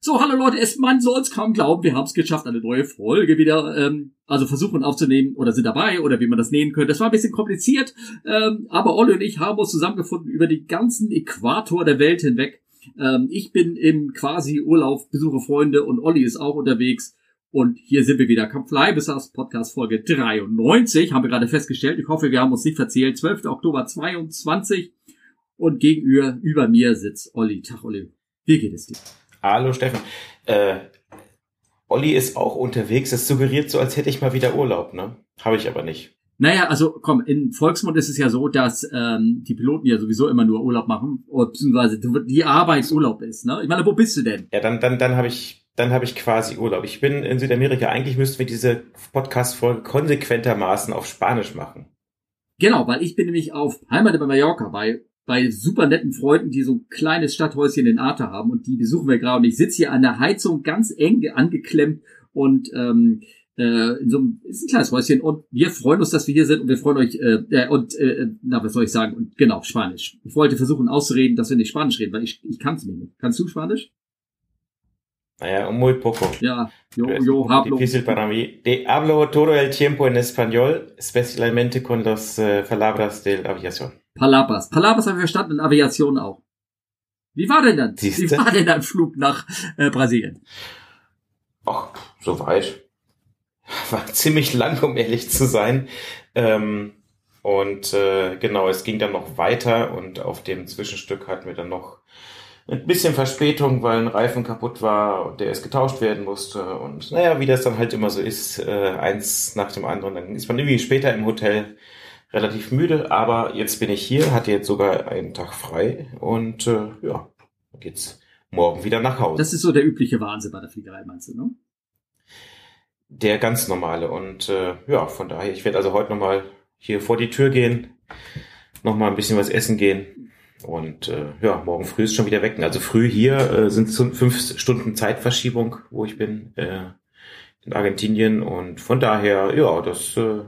So, hallo Leute, es, man soll es kaum glauben, wir haben es geschafft, eine neue Folge wieder, ähm, also versuchen aufzunehmen oder sind dabei oder wie man das nehmen könnte. Das war ein bisschen kompliziert, ähm, aber Olli und ich haben uns zusammengefunden über die ganzen Äquator der Welt hinweg. Ähm, ich bin im quasi Urlaub, besuche Freunde und Olli ist auch unterwegs. Und hier sind wir wieder. Kampflei bis das Podcast Folge 93, haben wir gerade festgestellt. Ich hoffe, wir haben uns nicht verzählt. 12. Oktober 22. Und gegenüber über mir sitzt Olli. Tag, Olli. Wie geht es dir? Hallo Steffen. Äh, Olli ist auch unterwegs. Das suggeriert so, als hätte ich mal wieder Urlaub, ne? Habe ich aber nicht. Naja, also komm, in Volksmund ist es ja so, dass ähm, die Piloten ja sowieso immer nur Urlaub machen, beziehungsweise die Arbeitsurlaub ist. Ne? Ich meine, wo bist du denn? Ja, dann, dann, dann habe ich, dann habe ich quasi Urlaub. Ich bin in Südamerika. Eigentlich müssten wir diese Podcast-Folge konsequentermaßen auf Spanisch machen. Genau, weil ich bin nämlich auf Heimat bei Mallorca bei bei super netten Freunden, die so ein kleines Stadthäuschen in Arte haben und die besuchen wir gerade und ich sitze hier an der Heizung ganz eng angeklemmt und ähm, äh, in so einem ist ein kleines Häuschen und wir freuen uns, dass wir hier sind und wir freuen euch äh, äh, und äh, na was soll ich sagen und genau Spanisch. Ich wollte versuchen auszureden, dass wir nicht Spanisch reden, weil ich ich kann es nicht. Kannst du Spanisch? Naja, muy poco. Ja, yo, yo hablo. Difícil para mí. De, hablo todo el tiempo en español, especialmente con las uh, palabras de la aviación. Palabras. Palabras habe ich verstanden und Aviation auch. Wie war denn dann? Siehste? Wie war denn dein Flug nach äh, Brasilien? Ach, soweit. War ziemlich lang, um ehrlich zu sein. Ähm, und äh, genau, es ging dann noch weiter und auf dem Zwischenstück hatten wir dann noch ein bisschen Verspätung, weil ein Reifen kaputt war und der erst getauscht werden musste. Und naja, wie das dann halt immer so ist, äh, eins nach dem anderen, dann ist man irgendwie später im Hotel relativ müde, aber jetzt bin ich hier, hatte jetzt sogar einen Tag frei und äh, ja, geht's morgen wieder nach Hause. Das ist so der übliche Wahnsinn bei der Fliegerei, meinst du, ne? Der ganz normale und äh, ja, von daher, ich werde also heute nochmal hier vor die Tür gehen, nochmal ein bisschen was essen gehen und äh, ja, morgen früh ist schon wieder wecken. Also früh hier äh, sind es fünf Stunden Zeitverschiebung, wo ich bin äh, in Argentinien und von daher, ja, das äh,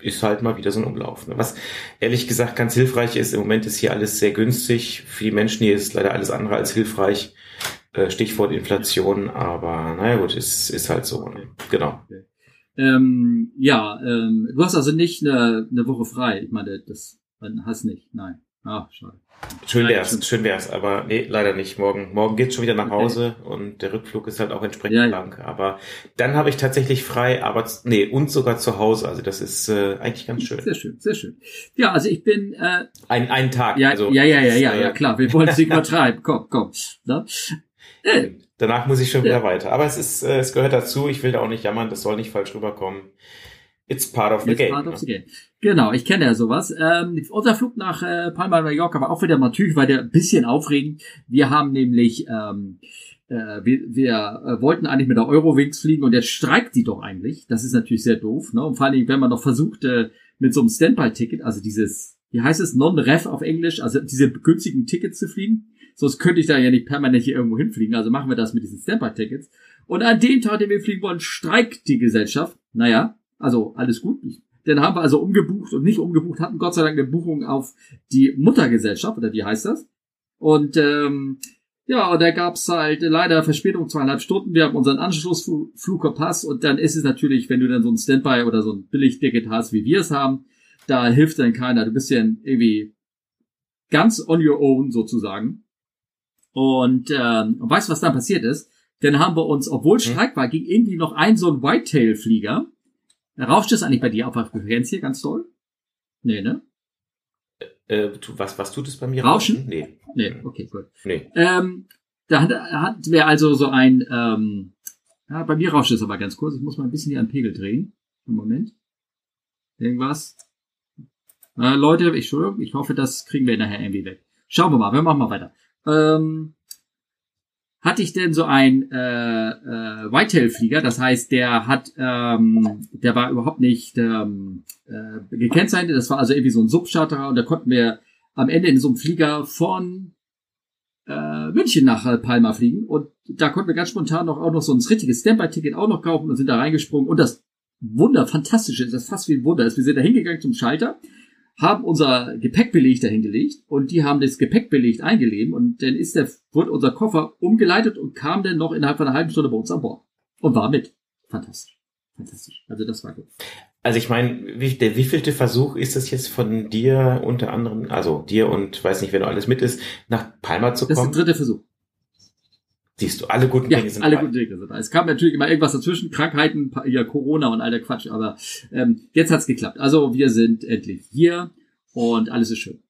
ist halt mal wieder so ein Umlauf. Ne? Was ehrlich gesagt ganz hilfreich ist, im Moment ist hier alles sehr günstig. Für die Menschen hier ist leider alles andere als hilfreich. Äh, Stichwort Inflation, aber naja gut, ist, ist halt so. Ne? Genau. Ähm, ja, ähm, du hast also nicht eine, eine Woche frei. Ich meine, das hast nicht. Nein. Ach, schade. Schön wär's, schön wär's, aber nee, leider nicht. Morgen, morgen geht's schon wieder nach Hause okay. und der Rückflug ist halt auch entsprechend ja, lang. Aber dann habe ich tatsächlich frei, aber nee, und sogar zu Hause. Also das ist äh, eigentlich ganz schön. Sehr schön, sehr schön. Ja, also ich bin äh, ein einen Tag. Ja, also, ja, ja, ja, ja, ja, klar. Wir wollen es nicht übertreiben. komm, komm. Ne? Äh, Danach muss ich schon wieder weiter. Aber es ist, äh, es gehört dazu. Ich will da auch nicht jammern. Das soll nicht falsch rüberkommen. It's part of the It's game. Part of the game. Genau, ich kenne ja sowas. Ähm, unser Flug nach äh, Palma de Mallorca war auch wieder natürlich, weil der ein bisschen aufregend. Wir haben nämlich, ähm, äh, wir, wir äh, wollten eigentlich mit der Eurowings fliegen und jetzt streikt die doch eigentlich. Das ist natürlich sehr doof. Ne? Und vor allen Dingen, wenn man noch versucht, äh, mit so einem Standby-Ticket, also dieses, wie heißt es, Non-Ref auf Englisch, also diese günstigen Tickets zu fliegen. Sonst könnte ich da ja nicht permanent hier irgendwo hinfliegen. Also machen wir das mit diesen Standby-Tickets. Und an dem Tag, den wir fliegen wollen, streikt die Gesellschaft. Naja, also alles gut. Den haben wir also umgebucht und nicht umgebucht, hatten Gott sei Dank eine Buchung auf die Muttergesellschaft, oder wie heißt das? Und ähm, ja, und da gab's halt leider Verspätung zweieinhalb Stunden. Wir haben unseren Anschlussflug verpasst und dann ist es natürlich, wenn du dann so ein Standby oder so ein Billigticket hast, wie wir es haben, da hilft dann keiner. Du bist ja irgendwie ganz on your own sozusagen. Und ähm, weißt du, was dann passiert ist? Dann haben wir uns, obwohl hm? Streik war, ging irgendwie noch ein so ein Whitetail-Flieger Rauscht es eigentlich bei dir auf der Frequenz hier ganz toll? Nee, ne? Äh, was, was tut es bei mir? Rauschen? Nee. Nee, okay, gut. Nee. Ähm, da hat, hat wir also so ein, ähm, ja, bei mir rauscht es aber ganz kurz. Ich muss mal ein bisschen hier an Pegel drehen. Einen Moment. Irgendwas. Äh, Leute, ich, ich hoffe, das kriegen wir nachher irgendwie weg. Schauen wir mal, wir machen mal weiter. Ähm, hatte ich denn so ein äh, äh, Whitetail-Flieger, das heißt, der hat, ähm, der war überhaupt nicht ähm, äh, gekennzeichnet, das war also irgendwie so ein Subcharterer und da konnten wir am Ende in so einem Flieger von äh, München nach Palma fliegen. Und da konnten wir ganz spontan noch auch noch so ein richtiges Standby-Ticket auch noch kaufen und sind da reingesprungen. Und das Wunder, fantastische ist, das fast wie ein Wunder ist, wir sind da hingegangen zum Schalter, haben unser Gepäckbeleg dahingelegt und die haben das Gepäckbeleg eingelebt und dann ist der, wurde unser Koffer umgeleitet und kam dann noch innerhalb von einer halben Stunde bei uns an Bord und war mit. Fantastisch. Fantastisch. Also das war gut. Also ich meine, wie, der wievielte Versuch ist es jetzt von dir unter anderem, also dir und weiß nicht, wer noch alles mit ist, nach Palma zu kommen? Das ist der dritte Versuch. Siehst du, alle guten ja, Dinge sind alle guten Dinge sind da. Es kam natürlich immer irgendwas dazwischen, Krankheiten, ja Corona und all der Quatsch, aber ähm, jetzt hat's geklappt. Also wir sind endlich hier und alles ist schön.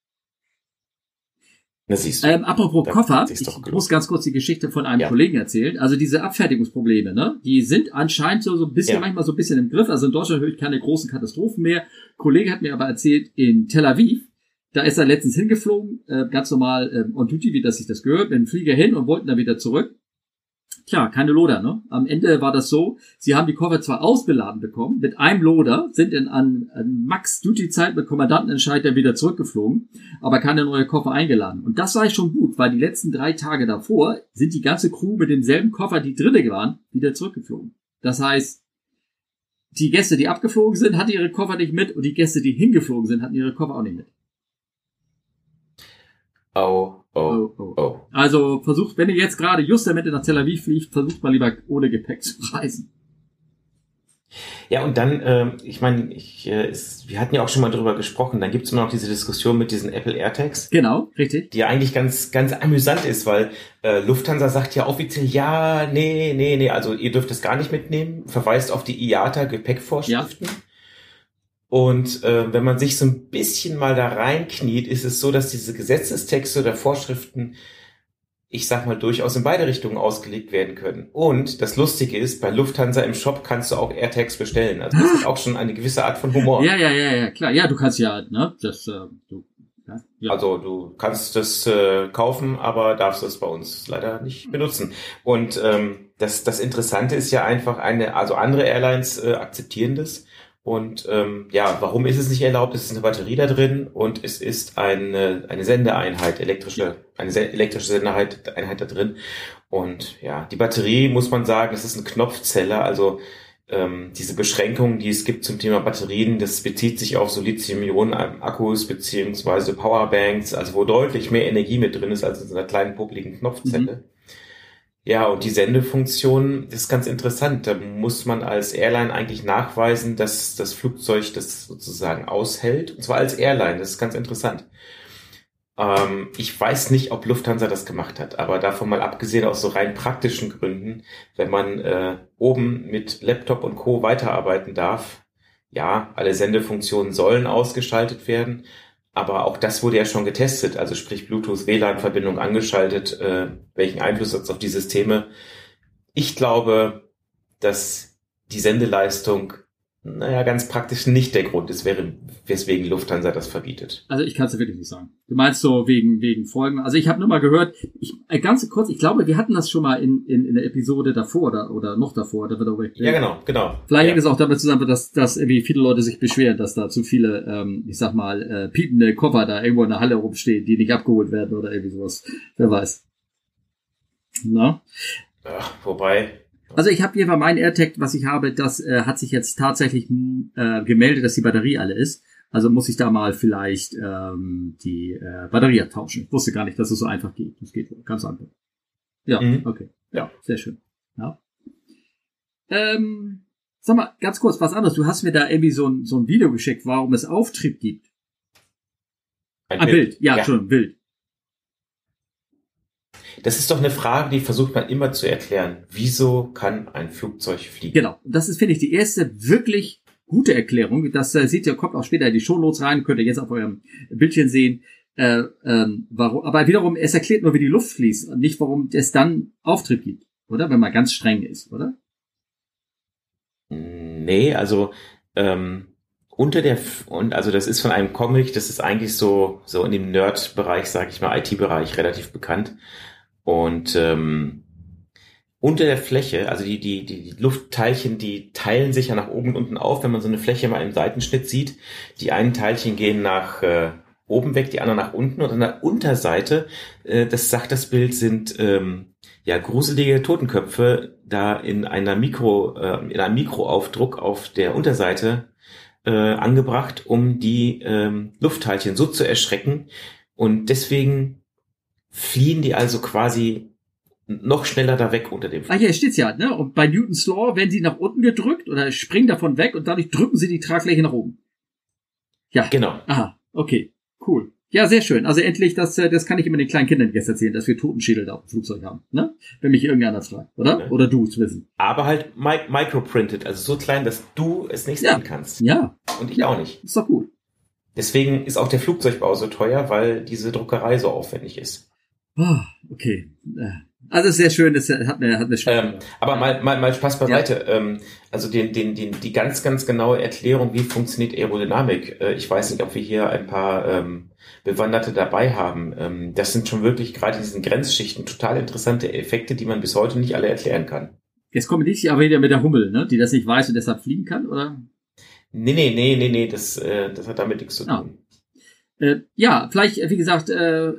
Das siehst du. Ähm, apropos da Koffer, ich muss ganz kurz die Geschichte von einem ja. Kollegen erzählen. Also diese Abfertigungsprobleme, ne, die sind anscheinend so, so ein bisschen, ja. manchmal so ein bisschen im Griff. Also in Deutschland höre ich keine großen Katastrophen mehr. Kollege hat mir aber erzählt, in Tel Aviv, da ist er letztens hingeflogen, äh, ganz normal äh, on duty, wie das sich das gehört, mit dem Flieger hin und wollten dann wieder zurück. Tja, keine Loder, ne? Am Ende war das so, sie haben die Koffer zwar ausgeladen bekommen, mit einem Loader, sind in an, an Max-Duty-Zeit mit Kommandantenentscheid dann wieder zurückgeflogen, aber keine neue Koffer eingeladen. Und das war schon gut, weil die letzten drei Tage davor sind die ganze Crew mit demselben Koffer, die dritte waren, wieder zurückgeflogen. Das heißt, die Gäste, die abgeflogen sind, hatten ihre Koffer nicht mit und die Gäste, die hingeflogen sind, hatten ihre Koffer auch nicht mit. Oh, Oh, oh, oh. Also versucht, wenn ihr jetzt gerade just der Mitte nach Tel Aviv fliegt, versucht mal lieber ohne Gepäck zu reisen. Ja, und dann, äh, ich meine, ich, äh, ist, wir hatten ja auch schon mal drüber gesprochen, dann gibt's immer noch diese Diskussion mit diesen Apple AirTags. Genau, richtig. Die ja eigentlich ganz, ganz amüsant ist, weil äh, Lufthansa sagt ja offiziell, ja, nee, nee, nee, also ihr dürft es gar nicht mitnehmen, verweist auf die IATA-Gepäckvorschriften. Ja. Und äh, wenn man sich so ein bisschen mal da reinkniet, ist es so, dass diese Gesetzestexte oder Vorschriften, ich sag mal, durchaus in beide Richtungen ausgelegt werden können. Und das Lustige ist, bei Lufthansa im Shop kannst du auch AirTags bestellen. Also das ist auch schon eine gewisse Art von Humor. Ja, ja, ja, ja, klar. Ja, du kannst ja, ne, das, äh, du, ja, ja. Also du kannst das äh, kaufen, aber darfst es bei uns leider nicht benutzen. Und ähm, das, das Interessante ist ja einfach eine, also andere Airlines äh, akzeptieren das und ähm, ja, warum ist es nicht erlaubt? Es ist eine Batterie da drin und es ist eine, eine Sendeeinheit, elektrische, eine elektrische Sendeeinheit Einheit da drin. Und ja, die Batterie muss man sagen, das ist eine Knopfzelle, also ähm, diese Beschränkungen, die es gibt zum Thema Batterien, das bezieht sich auf so Lithium-Ionen-Akkus beziehungsweise Powerbanks, also wo deutlich mehr Energie mit drin ist als in so einer kleinen publiken Knopfzelle. Mhm. Ja, und die Sendefunktion ist ganz interessant. Da muss man als Airline eigentlich nachweisen, dass das Flugzeug das sozusagen aushält. Und zwar als Airline. Das ist ganz interessant. Ähm, ich weiß nicht, ob Lufthansa das gemacht hat, aber davon mal abgesehen aus so rein praktischen Gründen, wenn man äh, oben mit Laptop und Co. weiterarbeiten darf, ja, alle Sendefunktionen sollen ausgeschaltet werden. Aber auch das wurde ja schon getestet, also sprich Bluetooth-WLAN-Verbindung angeschaltet, äh, welchen Einfluss hat es auf die Systeme. Ich glaube, dass die Sendeleistung naja, ganz praktisch nicht der Grund ist, wäre, weswegen Lufthansa das verbietet. Also ich kann es wirklich nicht sagen. Du meinst so wegen, wegen Folgen. Also ich habe nur mal gehört, ich, äh, ganz kurz, ich glaube, wir hatten das schon mal in, in, in der Episode davor oder, oder noch davor. Da wird darüber ja, genau, genau. Vielleicht ja. hängt es auch damit zusammen, dass, dass irgendwie viele Leute sich beschweren, dass da zu viele, ähm, ich sag mal, äh, piepende Koffer da irgendwo in der Halle rumstehen, die nicht abgeholt werden oder irgendwie sowas. Wer weiß. Na? Ja, wobei, also ich habe hier bei meinem AirTag, was ich habe, das äh, hat sich jetzt tatsächlich äh, gemeldet, dass die Batterie alle ist. Also muss ich da mal vielleicht ähm, die äh, Batterie tauschen. Ich wusste gar nicht, dass es so einfach geht. Das geht ganz einfach. Ja, mhm. okay. Ja, sehr schön. Ja. Ähm, sag mal, ganz kurz, was anderes. Du hast mir da irgendwie so ein, so ein Video geschickt, warum es Auftrieb gibt. Ein, ein Bild. Bild. Ja, ja, schon, Bild. Das ist doch eine Frage, die versucht man immer zu erklären. Wieso kann ein Flugzeug fliegen? Genau. Das ist, finde ich, die erste wirklich gute Erklärung. Das äh, seht ihr, kommt auch später in die Shownotes rein, könnt ihr jetzt auf eurem Bildchen sehen. Äh, ähm, warum, aber wiederum, es erklärt nur, wie die Luft fließt und nicht, warum es dann Auftrieb gibt, oder? Wenn man ganz streng ist, oder? Nee, also ähm, unter der und also das ist von einem Comic, das ist eigentlich so so in dem Nerd-Bereich, sage ich mal, IT-Bereich relativ bekannt. Und ähm, unter der Fläche, also die, die, die, Luftteilchen, die teilen sich ja nach oben und unten auf, wenn man so eine Fläche mal im Seitenschnitt sieht. Die einen Teilchen gehen nach äh, oben weg, die anderen nach unten und an der Unterseite, äh, das sagt das Bild, sind ähm, ja gruselige Totenköpfe da in einer Mikro, äh, in einem Mikroaufdruck auf der Unterseite äh, angebracht, um die ähm, Luftteilchen so zu erschrecken. Und deswegen fliehen die also quasi noch schneller da weg unter dem. Ah, hier steht's ja, ne? Und bei Newtons Law werden sie nach unten gedrückt oder springen davon weg und dadurch drücken sie die Tragfläche nach oben. Ja. Genau. Aha, okay, cool. Ja, sehr schön. Also endlich, das, äh, das kann ich immer den kleinen Kindern jetzt erzählen, dass wir Totenschädel da auf dem Flugzeug haben, ne? Wenn mich irgendeiner fragt, oder? Ja. Oder du zu wissen. Aber halt mi microprinted, also so klein, dass du es nicht ja. sehen kannst. Ja. Und ich ja. auch nicht. Ist doch gut. Deswegen ist auch der Flugzeugbau so teuer, weil diese Druckerei so aufwendig ist. Oh, okay. Äh, also sehr schön, das hat mir, hat mir Spaß ähm, Aber mal, mal, mal Spaß beiseite. Ja. Ähm, also den, den, den, die ganz, ganz genaue Erklärung, wie funktioniert Aerodynamik. Äh, ich weiß nicht, ob wir hier ein paar ähm, Bewanderte dabei haben. Ähm, das sind schon wirklich gerade in diesen Grenzschichten total interessante Effekte, die man bis heute nicht alle erklären kann. Jetzt kommt nicht aber wieder mit der Hummel, ne? die das nicht weiß und deshalb fliegen kann, oder? Nee, nee, nee, nee, nee, das, äh, das hat damit nichts zu ah. tun. Ah. Äh, ja, vielleicht, wie gesagt, äh,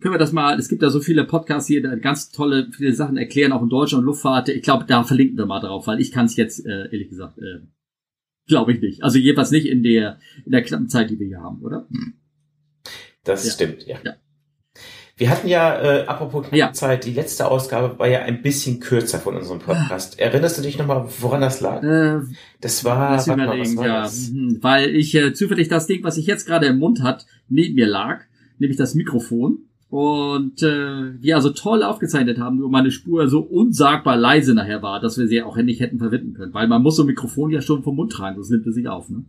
können wir das mal, es gibt da so viele Podcasts hier, die ganz tolle, viele Sachen erklären, auch in Deutschland und Luftfahrt. Ich glaube, da verlinken wir mal drauf, weil ich kann es jetzt, äh, ehrlich gesagt, äh, glaube ich nicht. Also jedenfalls nicht in der, in der knappen Zeit, die wir hier haben, oder? Das ja. stimmt, ja. ja. Wir hatten ja, äh, apropos ja. Zeit, die letzte Ausgabe war ja ein bisschen kürzer von unserem Podcast. Erinnerst du dich nochmal, woran das lag? Äh, das war, warte mal, was war ja, das? Mhm, weil ich äh, zufällig das Ding, was ich jetzt gerade im Mund hat, neben mir lag, nämlich das Mikrofon und äh, wir also toll aufgezeichnet haben, nur meine Spur so unsagbar leise nachher war, dass wir sie auch nicht hätten verwitten können. Weil man muss so ein Mikrofon ja schon vom Mund tragen, das nimmt er sich auf. Ne?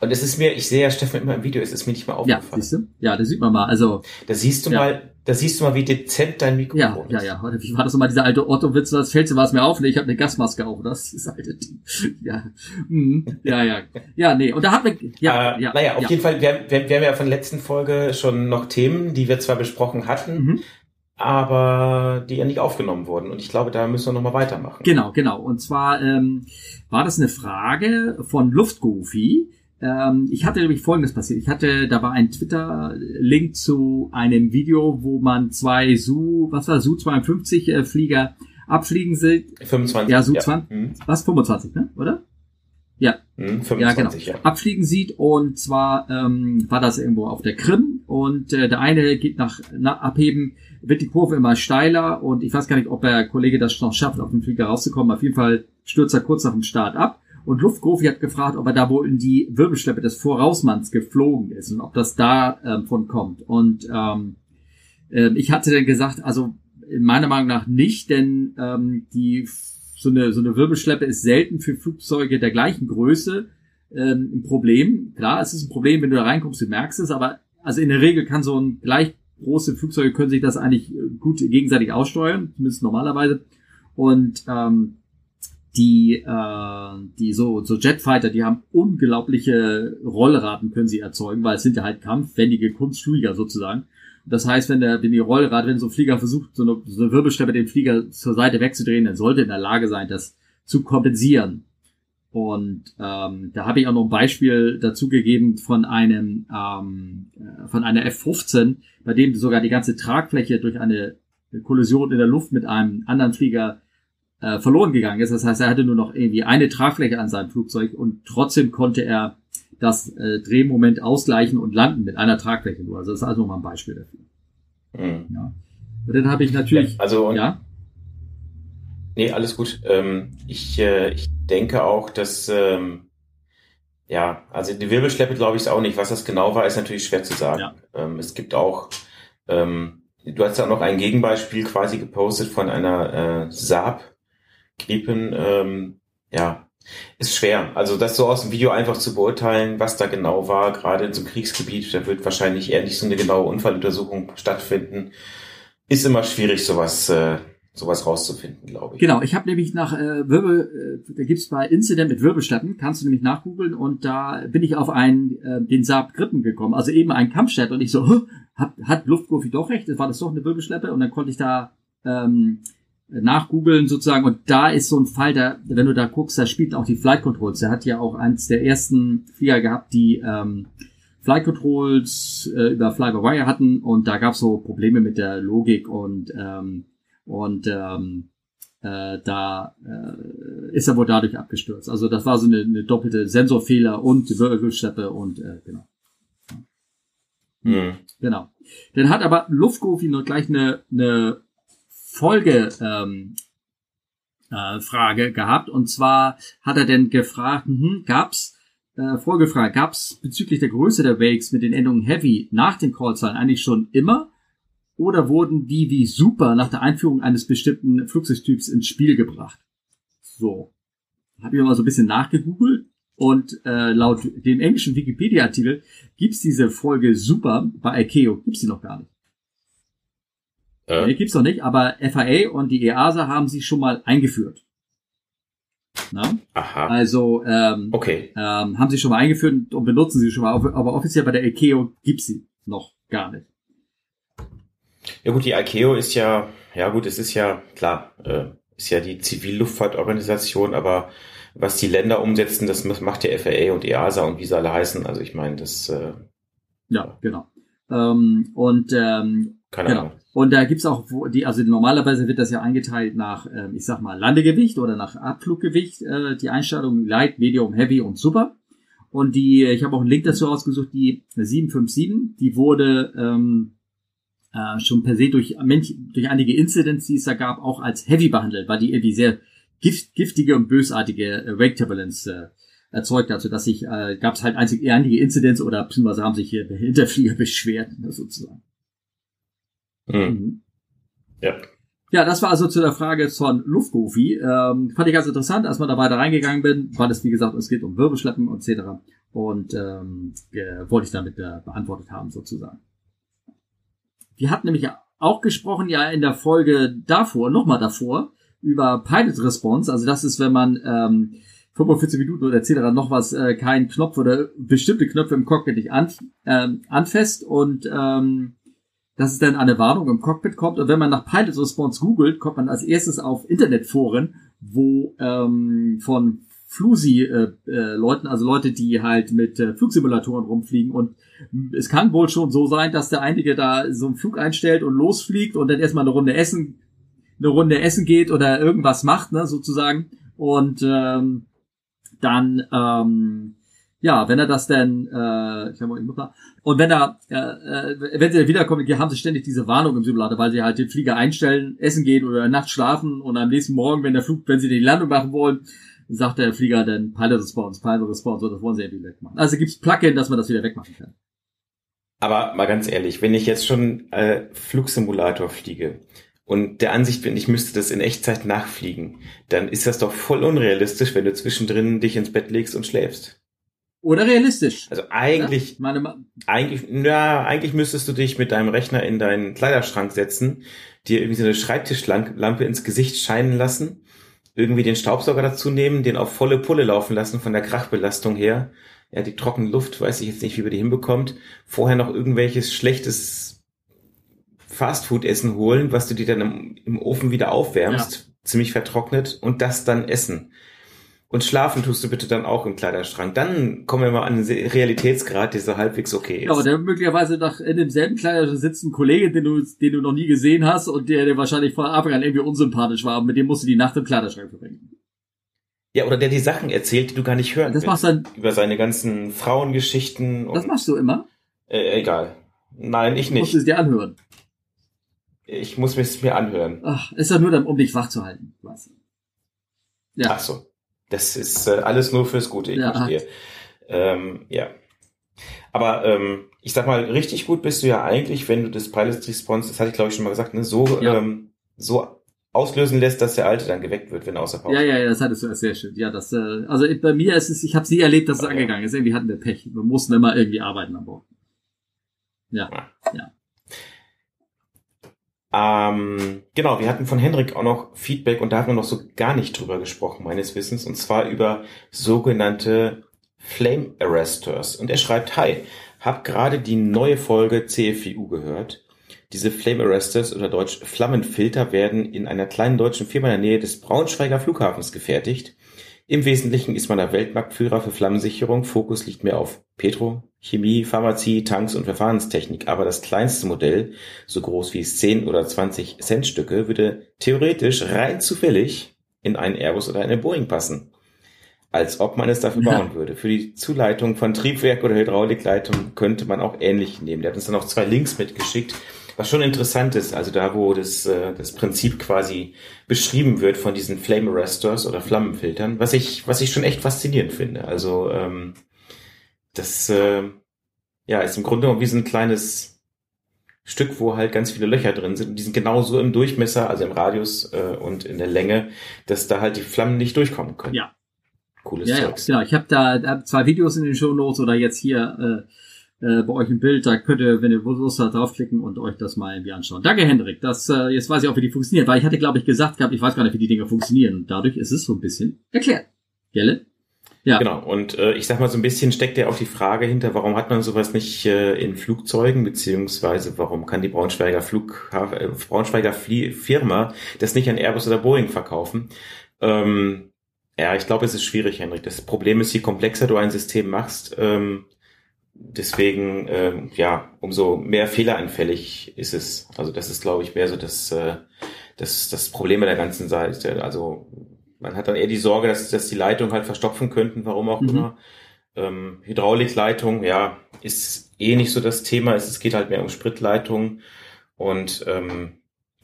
Und es ist mir, ich sehe ja Steffen immer im Video, es ist mir nicht mal aufgefallen. Ja, siehst du? Ja, das sieht man mal. Also, da siehst du ja. mal, da siehst du mal, wie dezent dein Mikrofon ja, ist. Ja, ja, ja. Wie war das nochmal, dieser alte Otto-Witz, das fällt war es mir auf, nee, ich habe eine Gasmaske auf, das ist alte Ding. Ja. Mhm. ja, ja. Ja, nee, und da hat wir, ja, äh, ja. Naja, auf ja. jeden Fall, wir, wir, wir haben ja von der letzten Folge schon noch Themen, die wir zwar besprochen hatten, mhm aber die ja nicht aufgenommen wurden. Und ich glaube, da müssen wir nochmal weitermachen. Genau, genau. Und zwar ähm, war das eine Frage von Luftgoofy, ähm, ich hatte nämlich Folgendes passiert. Ich hatte, da war ein Twitter-Link zu einem Video, wo man zwei Su, was war Su 52 äh, Flieger abfliegen sieht. 25. Ja, Su ja. 20. Mhm. Was? 25, ne? Oder? Ja. Mhm, 25, ja, genau. Ja. Abfliegen sieht und zwar ähm, war das irgendwo auf der Krim und äh, der eine geht nach, nach Abheben, wird die Kurve immer steiler und ich weiß gar nicht, ob der Kollege das noch schafft, auf den Flieger rauszukommen. Auf jeden Fall stürzt er kurz nach dem Start ab und Luftprofi hat gefragt, ob er da wohl in die Wirbelschleppe des Vorausmanns geflogen ist und ob das da ähm, von kommt. Und ähm, äh, ich hatte dann gesagt, also meiner Meinung nach nicht, denn ähm, die so eine, so eine Wirbelschleppe ist selten für Flugzeuge der gleichen Größe ähm, ein Problem. Klar, es ist ein Problem, wenn du da reinkommst, du merkst es, aber also in der Regel kann so ein gleich große Flugzeuge können sich das eigentlich äh, gut gegenseitig aussteuern, zumindest normalerweise. Und ähm, die, äh, die so, so Jetfighter, die haben unglaubliche Rollraten können sie erzeugen, weil es sind ja halt kampfwendige Kunstflieger sozusagen. Das heißt, wenn der, wenn die Rollrad, wenn so ein Flieger versucht, so eine, so eine Wirbelstäbe den Flieger zur Seite wegzudrehen, dann sollte in der Lage sein, das zu kompensieren. Und ähm, da habe ich auch noch ein Beispiel dazu gegeben von einem ähm, äh, von einer F-15, bei dem sogar die ganze Tragfläche durch eine Kollision in der Luft mit einem anderen Flieger äh, verloren gegangen ist. Das heißt, er hatte nur noch irgendwie eine Tragfläche an seinem Flugzeug und trotzdem konnte er das äh, Drehmoment ausgleichen und landen mit einer Tragfläche nur. Also das ist also mal ein Beispiel dafür. Mhm. Ja. Und dann habe ich natürlich. Ja, also ja. Nee, alles gut. Ähm, ich, äh, ich denke auch, dass ähm, ja, also die Wirbelschleppe glaube ich es auch nicht. Was das genau war, ist natürlich schwer zu sagen. Ja. Ähm, es gibt auch ähm, Du hast ja auch noch ein Gegenbeispiel quasi gepostet von einer äh, Saab Kniepen, ähm, ja, ist schwer. Also das so aus dem Video einfach zu beurteilen, was da genau war, gerade in so einem Kriegsgebiet, da wird wahrscheinlich eher nicht so eine genaue Unfalluntersuchung stattfinden. Ist immer schwierig, sowas, äh, sowas rauszufinden, glaube ich. Genau, ich habe nämlich nach äh, Wirbel, äh, da gibt's bei Incident mit Wirbelstätten, kannst du nämlich nachgoogeln und da bin ich auf einen, äh, den Saab Grippen gekommen, also eben ein Kampfstadt und ich so, hat, hat Luftprofi doch recht, war das doch eine Wirbelschleppe und dann konnte ich da ähm, nachgoogeln sozusagen und da ist so ein Fall, da, wenn du da guckst, da spielt auch die Flight Controls. Der hat ja auch eins der ersten Flieger gehabt, die ähm, Flight Controls äh, über Fly-by-Wire hatten und da gab es so Probleme mit der Logik und ähm, und ähm, äh, da äh, ist er wohl dadurch abgestürzt. Also das war so eine, eine doppelte Sensorfehler und Wirbelschleppe und äh, genau. Mhm. Genau. Dann hat aber Luftgofi noch gleich eine, eine Folge ähm, äh, Frage gehabt. Und zwar hat er denn gefragt, hm, gab's äh, Folgefrage, gab's bezüglich der Größe der Wakes mit den Endungen Heavy nach den Callzahlen eigentlich schon immer? Oder wurden die wie Super nach der Einführung eines bestimmten Flugzeugtyps ins Spiel gebracht? So, habe ich mal so ein bisschen nachgegoogelt. Und äh, laut dem englischen Wikipedia-Artikel gibt's diese Folge Super bei ICAO, gibt's die noch gar nicht. Äh? Nee, gibt's noch nicht, aber FAA und die EASA haben sie schon mal eingeführt. Na? Aha. Also ähm, okay. ähm, haben sie schon mal eingeführt und benutzen sie schon mal, aber offiziell bei der ICAO gibt's sie noch gar nicht. Ja gut, die ICAO ist ja, ja gut, es ist ja klar, äh, ist ja die Zivilluftfahrtorganisation, aber was die Länder umsetzen, das macht ja FAA und EASA und wie sie alle heißen. Also ich meine, das äh, ja genau. Ähm, und ähm, keine genau. Ahnung. Und da gibt's auch, die, also normalerweise wird das ja eingeteilt nach, ähm, ich sag mal, Landegewicht oder nach Abfluggewicht, äh, die Einstellung Light, Medium, Heavy und Super. Und die, ich habe auch einen Link dazu ausgesucht, die 757, die wurde ähm, äh, schon per se durch, durch einige Incidents, die es da gab, auch als Heavy behandelt, weil die irgendwie sehr gift, giftige und bösartige äh, Wake Turbulence äh, erzeugt hat, sodass sich, äh, gab es halt einzig einige Incidents oder beziehungsweise haben sich hier Hinterflieger beschwert, ne, sozusagen. Mhm. mhm. Ja. Ja, das war also zu der Frage von Luftgofi. Ähm, fand ich ganz interessant, als man da weiter reingegangen bin, weil es, wie gesagt, es geht um Wirbelschleppen etc. Und ähm, äh, wollte ich damit äh, beantwortet haben, sozusagen. Wir hatten nämlich auch gesprochen, ja, in der Folge davor, nochmal davor, über Pilot Response. Also das ist, wenn man ähm, 45 Minuten oder etc. noch was, äh, keinen Knopf oder bestimmte Knöpfe im Cockpit nicht an, ähm, anfasst und ähm, dass es dann eine Warnung im Cockpit kommt. Und wenn man nach Pilot Response googelt, kommt man als erstes auf Internetforen, wo ähm, von Flusi-Leuten, äh, äh, also Leute, die halt mit äh, Flugsimulatoren rumfliegen. Und es kann wohl schon so sein, dass der einige da so einen Flug einstellt und losfliegt und dann erstmal eine Runde essen, eine Runde essen geht oder irgendwas macht, ne, sozusagen. Und ähm, dann ähm, ja, wenn er das denn, äh, ich habe mal und wenn er, äh, äh, wenn sie wiederkommen, haben sie ständig diese Warnung im Simulator, weil sie halt den Flieger einstellen, essen gehen oder nachts schlafen und am nächsten Morgen, wenn der Flug, wenn sie die Landung machen wollen, sagt der Flieger dann Pilot Response, Pilot Response, und das wollen sie irgendwie wegmachen. Also gibt's Plugin, dass man das wieder wegmachen kann. Aber mal ganz ehrlich, wenn ich jetzt schon äh, Flugsimulator fliege und der Ansicht bin, ich müsste das in Echtzeit nachfliegen, dann ist das doch voll unrealistisch, wenn du zwischendrin dich ins Bett legst und schläfst. Oder realistisch. Also eigentlich? Meine, eigentlich, ja, eigentlich müsstest du dich mit deinem Rechner in deinen Kleiderschrank setzen, dir irgendwie so eine Schreibtischlampe ins Gesicht scheinen lassen, irgendwie den Staubsauger dazu nehmen, den auf volle Pulle laufen lassen von der Krachbelastung her. Ja, die trockene Luft, weiß ich jetzt nicht, wie man die hinbekommt. Vorher noch irgendwelches schlechtes Fastfood-Essen holen, was du dir dann im, im Ofen wieder aufwärmst, ja. ziemlich vertrocknet, und das dann essen. Und schlafen tust du bitte dann auch im Kleiderschrank. Dann kommen wir mal an einen Realitätsgrad, der so halbwegs okay ist. Ja, aber der möglicherweise nach in demselben Kleiderschrank sitzt ein Kollege, den du, den du noch nie gesehen hast und der, der wahrscheinlich von Anfang an irgendwie unsympathisch war, mit dem musst du die Nacht im Kleiderschrank verbringen. Ja, oder der die Sachen erzählt, die du gar nicht hören Das machst du dann. Über seine ganzen Frauengeschichten. das machst du immer? Äh, egal. Nein, ich nicht. Musst du es dir anhören? Ich muss es mir anhören. Ach, ist ja nur, um dich wach zu halten. Was? Ja. Ach so. Das ist äh, alles nur fürs Gute, ich ja. verstehe. Ähm, ja. Aber ähm, ich sag mal, richtig gut bist du ja eigentlich, wenn du das Pilot Response, das hatte ich glaube ich schon mal gesagt, ne, so, ja. ähm, so auslösen lässt, dass der Alte dann geweckt wird, wenn er außer Pause Ja, ja, ja, das hattest du sehr schön. Ja, das, äh, also bei mir ist es, ich habe es nie erlebt, dass es angegangen ist. Irgendwie hatten wir Pech. Wir mussten immer irgendwie arbeiten an Bord. Ja, ja. ja. Ähm, genau, wir hatten von Henrik auch noch Feedback und da haben wir noch so gar nicht drüber gesprochen, meines Wissens, und zwar über sogenannte Flame Arresters. Und er schreibt, hi, hab gerade die neue Folge CFVU gehört. Diese Flame Arresters oder deutsch Flammenfilter werden in einer kleinen deutschen Firma in der Nähe des Braunschweiger Flughafens gefertigt. Im Wesentlichen ist man der Weltmarktführer für Flammensicherung. Fokus liegt mehr auf Petro, Chemie, Pharmazie, Tanks und Verfahrenstechnik, aber das kleinste Modell, so groß wie 10 oder 20 Cent Stücke, würde theoretisch rein zufällig in einen Airbus oder eine Boeing passen. Als ob man es dafür ja. bauen würde. Für die Zuleitung von Triebwerk oder Hydraulikleitung könnte man auch ähnlich nehmen. Der hat uns dann auch zwei Links mitgeschickt, was schon interessant ist. Also da, wo das, äh, das Prinzip quasi beschrieben wird von diesen Flame Arrestors oder Flammenfiltern, was ich, was ich schon echt faszinierend finde. Also ähm, das äh, ja, ist im Grunde genommen wie so ein kleines Stück, wo halt ganz viele Löcher drin sind. Und die sind genauso im Durchmesser, also im Radius äh, und in der Länge, dass da halt die Flammen nicht durchkommen können. Ja. Cooles ja, Zeugs. Ja, genau. Ich habe da, da zwei Videos in den Show Notes oder jetzt hier äh, äh, bei euch im Bild. Da könnt ihr, wenn ihr Lust habt, draufklicken und euch das mal irgendwie anschauen. Danke, Hendrik. Das, äh, jetzt weiß ich auch, wie die funktionieren. Weil ich hatte, glaube ich, gesagt gehabt, ich weiß gar nicht, wie die Dinger funktionieren. Und dadurch ist es so ein bisschen erklärt. Gelle? Ja. Genau. Und äh, ich sag mal, so ein bisschen steckt ja auch die Frage hinter, warum hat man sowas nicht äh, in Flugzeugen, beziehungsweise warum kann die Braunschweiger Flughafen, äh, Braunschweiger Flie Firma das nicht an Airbus oder Boeing verkaufen? Ähm, ja, ich glaube, es ist schwierig, Henrik. Das Problem ist, je komplexer du ein System machst, ähm, deswegen, ähm, ja, umso mehr fehleranfällig ist es. Also das ist, glaube ich, mehr so das, äh, das, das Problem der ganzen Seite. Also man hat dann eher die Sorge, dass, dass die Leitungen halt verstopfen könnten, warum auch mhm. immer. Ähm, Hydraulikleitung, ja, ist eh nicht so das Thema. Es geht halt mehr um Spritleitungen. Und ähm,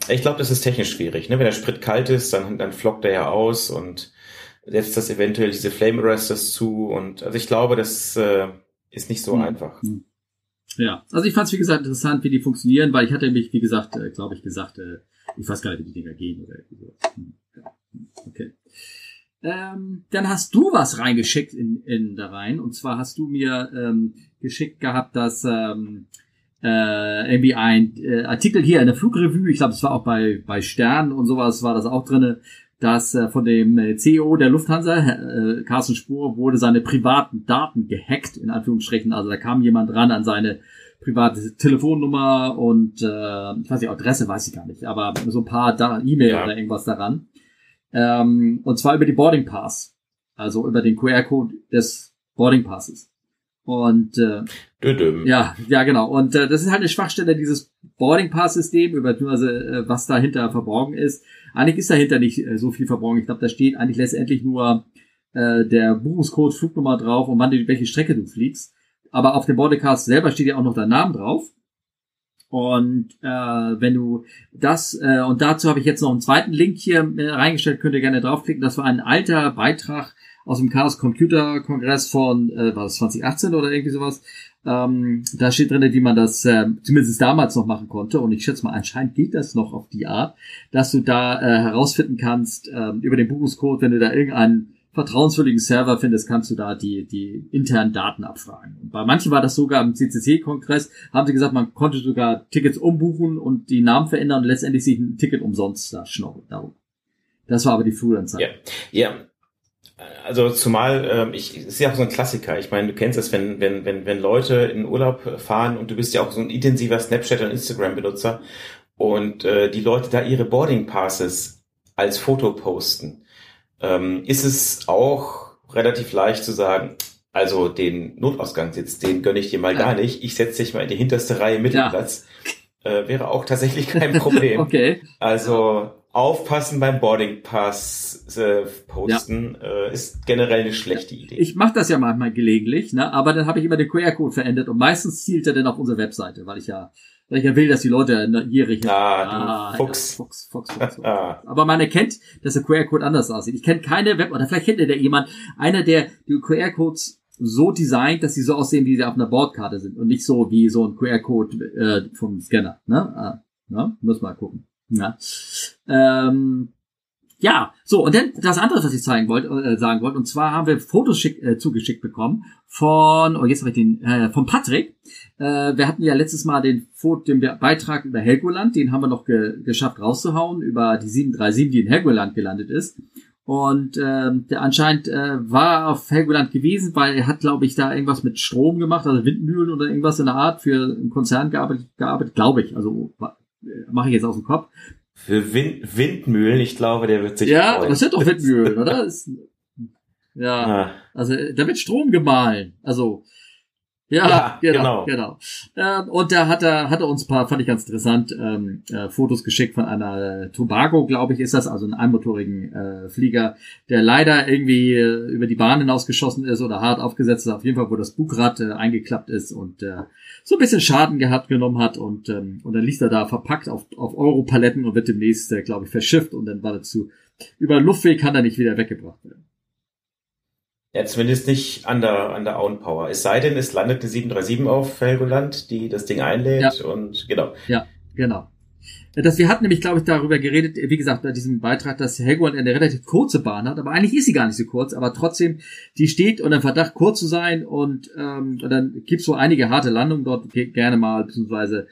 ich glaube, das ist technisch schwierig. Ne? Wenn der Sprit kalt ist, dann, dann flockt er ja aus und setzt das eventuell diese Flame Arresters zu. Und also ich glaube, das äh, ist nicht so mhm. einfach. Mhm. Ja, also ich fand es wie gesagt interessant, wie die funktionieren, weil ich hatte mich, wie gesagt, äh, glaube ich, gesagt, äh, ich weiß gar nicht, wie die Dinger gehen oder so. Hm. Okay. Ähm, dann hast du was reingeschickt in, in da rein. Und zwar hast du mir ähm, geschickt gehabt, dass ähm, äh, irgendwie ein äh, Artikel hier in der Flugrevue, ich glaube, es war auch bei, bei Stern und sowas, war das auch drinne, dass äh, von dem äh, CEO der Lufthansa, äh, Carsten Spur, wurde seine privaten Daten gehackt, in Anführungsstrichen. Also da kam jemand ran an seine private Telefonnummer und äh, ich weiß nicht, Adresse weiß ich gar nicht, aber so ein paar E-Mail ja. oder irgendwas daran. Ähm, und zwar über die Boarding Pass. Also über den QR-Code des Boarding Passes. Und äh, Dödüm. ja, ja genau. Und äh, das ist halt eine Schwachstelle dieses Boarding Pass System, über also, äh, was dahinter verborgen ist. Eigentlich ist dahinter nicht äh, so viel verborgen. Ich glaube, da steht eigentlich letztendlich nur äh, der Buchungscode, Flugnummer drauf und wann du, welche Strecke du fliegst. Aber auf dem Boarding Pass selber steht ja auch noch dein Name drauf. Und äh, wenn du das, äh, und dazu habe ich jetzt noch einen zweiten Link hier äh, reingestellt, könnt ihr gerne draufklicken. Das war ein alter Beitrag aus dem Chaos Computer Kongress von, äh, war das 2018 oder irgendwie sowas. Ähm, da steht drin, wie man das äh, zumindest damals noch machen konnte. Und ich schätze mal, anscheinend geht das noch auf die Art, dass du da äh, herausfinden kannst äh, über den Buchungscode, wenn du da irgendeinen vertrauenswürdigen Server findest, kannst du da die, die internen Daten abfragen. Und bei manchen war das sogar im CCC-Kongress, haben sie gesagt, man konnte sogar Tickets umbuchen und die Namen verändern und letztendlich sich ein Ticket umsonst da schnorren. Das war aber die Freelancer. Ja, ja. Also zumal ähm, ich ist ja auch so ein Klassiker. Ich meine, du kennst es, wenn wenn wenn wenn Leute in Urlaub fahren und du bist ja auch so ein intensiver Snapchat und Instagram Benutzer und äh, die Leute da ihre Boarding Passes als Foto posten ähm, ist es auch relativ leicht zu sagen, also den Notausgangssitz, den gönne ich dir mal gar nicht. Ich setze dich mal in die hinterste Reihe Mittelplatz. Ja. Äh, wäre auch tatsächlich kein Problem. okay. Also aufpassen beim Boarding Pass äh, posten ja. äh, ist generell eine schlechte Idee. Ich mache das ja manchmal gelegentlich, ne? aber dann habe ich immer den QR-Code verändert und meistens zielt er dann auf unsere Webseite, weil ich ja weil ich ja will, dass die Leute gierig Ah, ah Fuchs. Ja, Fuchs, Fuchs, Fuchs, Fuchs. Aber man erkennt, dass der QR-Code anders aussieht. Ich kenne keine Web, oder vielleicht kennt ihr da jemand, einer, der die QR-Codes so designt, dass sie so aussehen, wie sie auf einer Bordkarte sind und nicht so wie so ein QR-Code äh, vom Scanner. Ne? Ah, ne? Muss mal gucken. Ja. Ähm, ja, so, und dann das andere, was ich zeigen wollte, äh, sagen wollte, und zwar haben wir Fotos schick, äh, zugeschickt bekommen von, oh, jetzt habe ich den, äh, von Patrick. Äh, wir hatten ja letztes Mal den, den Beitrag über Helgoland, den haben wir noch ge geschafft rauszuhauen, über die 737, die in Helgoland gelandet ist. Und äh, der anscheinend äh, war auf Helgoland gewesen, weil er hat, glaube ich, da irgendwas mit Strom gemacht, also Windmühlen oder irgendwas in der Art für einen Konzern gearbeitet, gearbeitet glaube ich. Also äh, mache ich jetzt aus dem Kopf. Für Wind Windmühlen, ich glaube, der wird sich Ja, freuen. das sind doch Windmühlen, oder? Ist, ja, ah. also da wird Strom gemahlen. Also, Ja, ja genau, genau. genau. Ähm, und da hat er, hat er uns paar, fand ich ganz interessant, ähm, äh, Fotos geschickt von einer Tobago, glaube ich, ist das, also einen einmotorigen äh, Flieger, der leider irgendwie äh, über die Bahn hinausgeschossen ist oder hart aufgesetzt ist, auf jeden Fall, wo das Bugrad äh, eingeklappt ist und äh, so ein bisschen Schaden gehabt genommen hat und, ähm, und dann liegt er da verpackt auf, auf Europaletten und wird demnächst, äh, glaube ich, verschifft und dann war dazu, über Luftweg kann er nicht wieder weggebracht werden. Ja, zumindest nicht an der, an der Auenpower. Es sei denn, es landet eine 737 auf Helgoland, die das Ding einlädt ja. und genau. Ja, genau. Das, wir hatten nämlich, glaube ich, darüber geredet, wie gesagt, bei diesem Beitrag, dass Helgoland eine relativ kurze Bahn hat, aber eigentlich ist sie gar nicht so kurz, aber trotzdem, die steht unter Verdacht, kurz zu sein und, ähm, und dann gibt's so einige harte Landungen dort gerne mal, beziehungsweise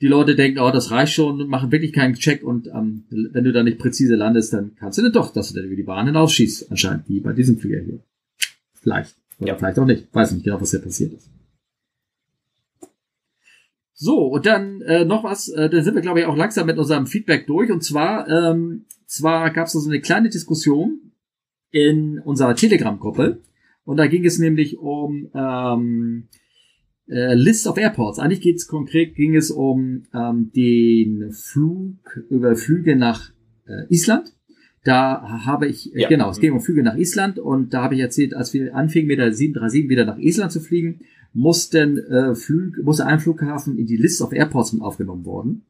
die Leute denken, oh, das reicht schon und machen wirklich keinen Check und ähm, wenn du da nicht präzise landest, dann kannst du dann doch, dass du dann über die Bahn hinausschießt, anscheinend, wie bei diesem Flieger hier. Vielleicht. Oder ja. vielleicht auch nicht. Weiß nicht genau, was hier passiert ist. So, und dann äh, noch was, äh, da sind wir, glaube ich, auch langsam mit unserem Feedback durch. Und zwar, ähm, zwar gab es so eine kleine Diskussion in unserer Telegram-Gruppe. Und da ging es nämlich um ähm, äh, List of Airports. Eigentlich geht es konkret, ging es um ähm, den Flug über Flüge nach äh, Island. Da habe ich, äh, ja. genau, es ging um Flüge nach Island und da habe ich erzählt, als wir anfingen mit der 737 wieder nach Island zu fliegen, mussten äh, Flüg, musste ein Flughafen in die List of Airports mit aufgenommen worden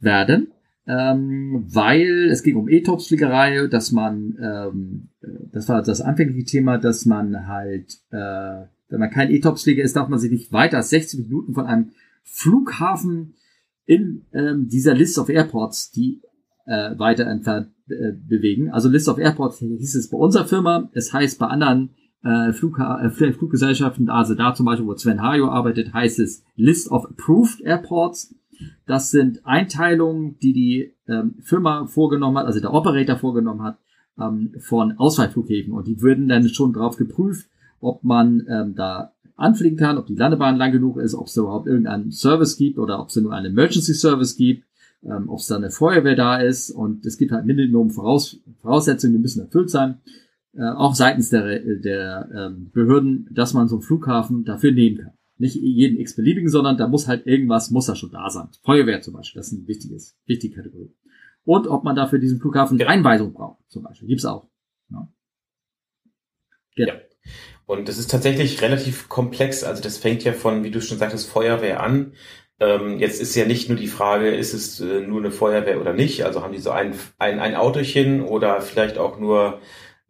werden, ähm, weil es ging um E-Tops-Fliegerei, dass man, ähm, äh, das war das anfängliche Thema, dass man halt, äh, wenn man kein E-Tops-Flieger ist, darf man sich nicht weiter als 60 Minuten von einem Flughafen in ähm, dieser List of Airports, die äh, weiter entfernt äh, bewegen. Also List of Airports hieß es bei unserer Firma. Es heißt bei anderen äh, Flugha äh, Fluggesellschaften, also da zum Beispiel, wo Sven Hajo arbeitet, heißt es List of Approved Airports. Das sind Einteilungen, die die ähm, Firma vorgenommen hat, also der Operator vorgenommen hat, ähm, von Auswahlflughäfen. Und die würden dann schon drauf geprüft, ob man ähm, da anfliegen kann, ob die Landebahn lang genug ist, ob es überhaupt irgendeinen Service gibt oder ob es nur einen Emergency Service gibt ähm, ob es da eine Feuerwehr da ist und es gibt halt Minimum Voraus Voraussetzungen, die müssen erfüllt sein, äh, auch seitens der, der ähm, Behörden, dass man so einen Flughafen dafür nehmen kann. Nicht jeden x-beliebigen, sondern da muss halt irgendwas, muss da schon da sein. Feuerwehr zum Beispiel, das ist ein wichtiges, wichtige Kategorie. Und ob man dafür diesen Flughafen ja. Einweisung braucht, zum Beispiel, gibt's auch. Ja. Genau. Ja. Und das ist tatsächlich relativ komplex. Also das fängt ja von, wie du schon sagtest, Feuerwehr an. Ähm, jetzt ist ja nicht nur die Frage, ist es äh, nur eine Feuerwehr oder nicht? Also haben die so ein, ein, ein Autochen oder vielleicht auch nur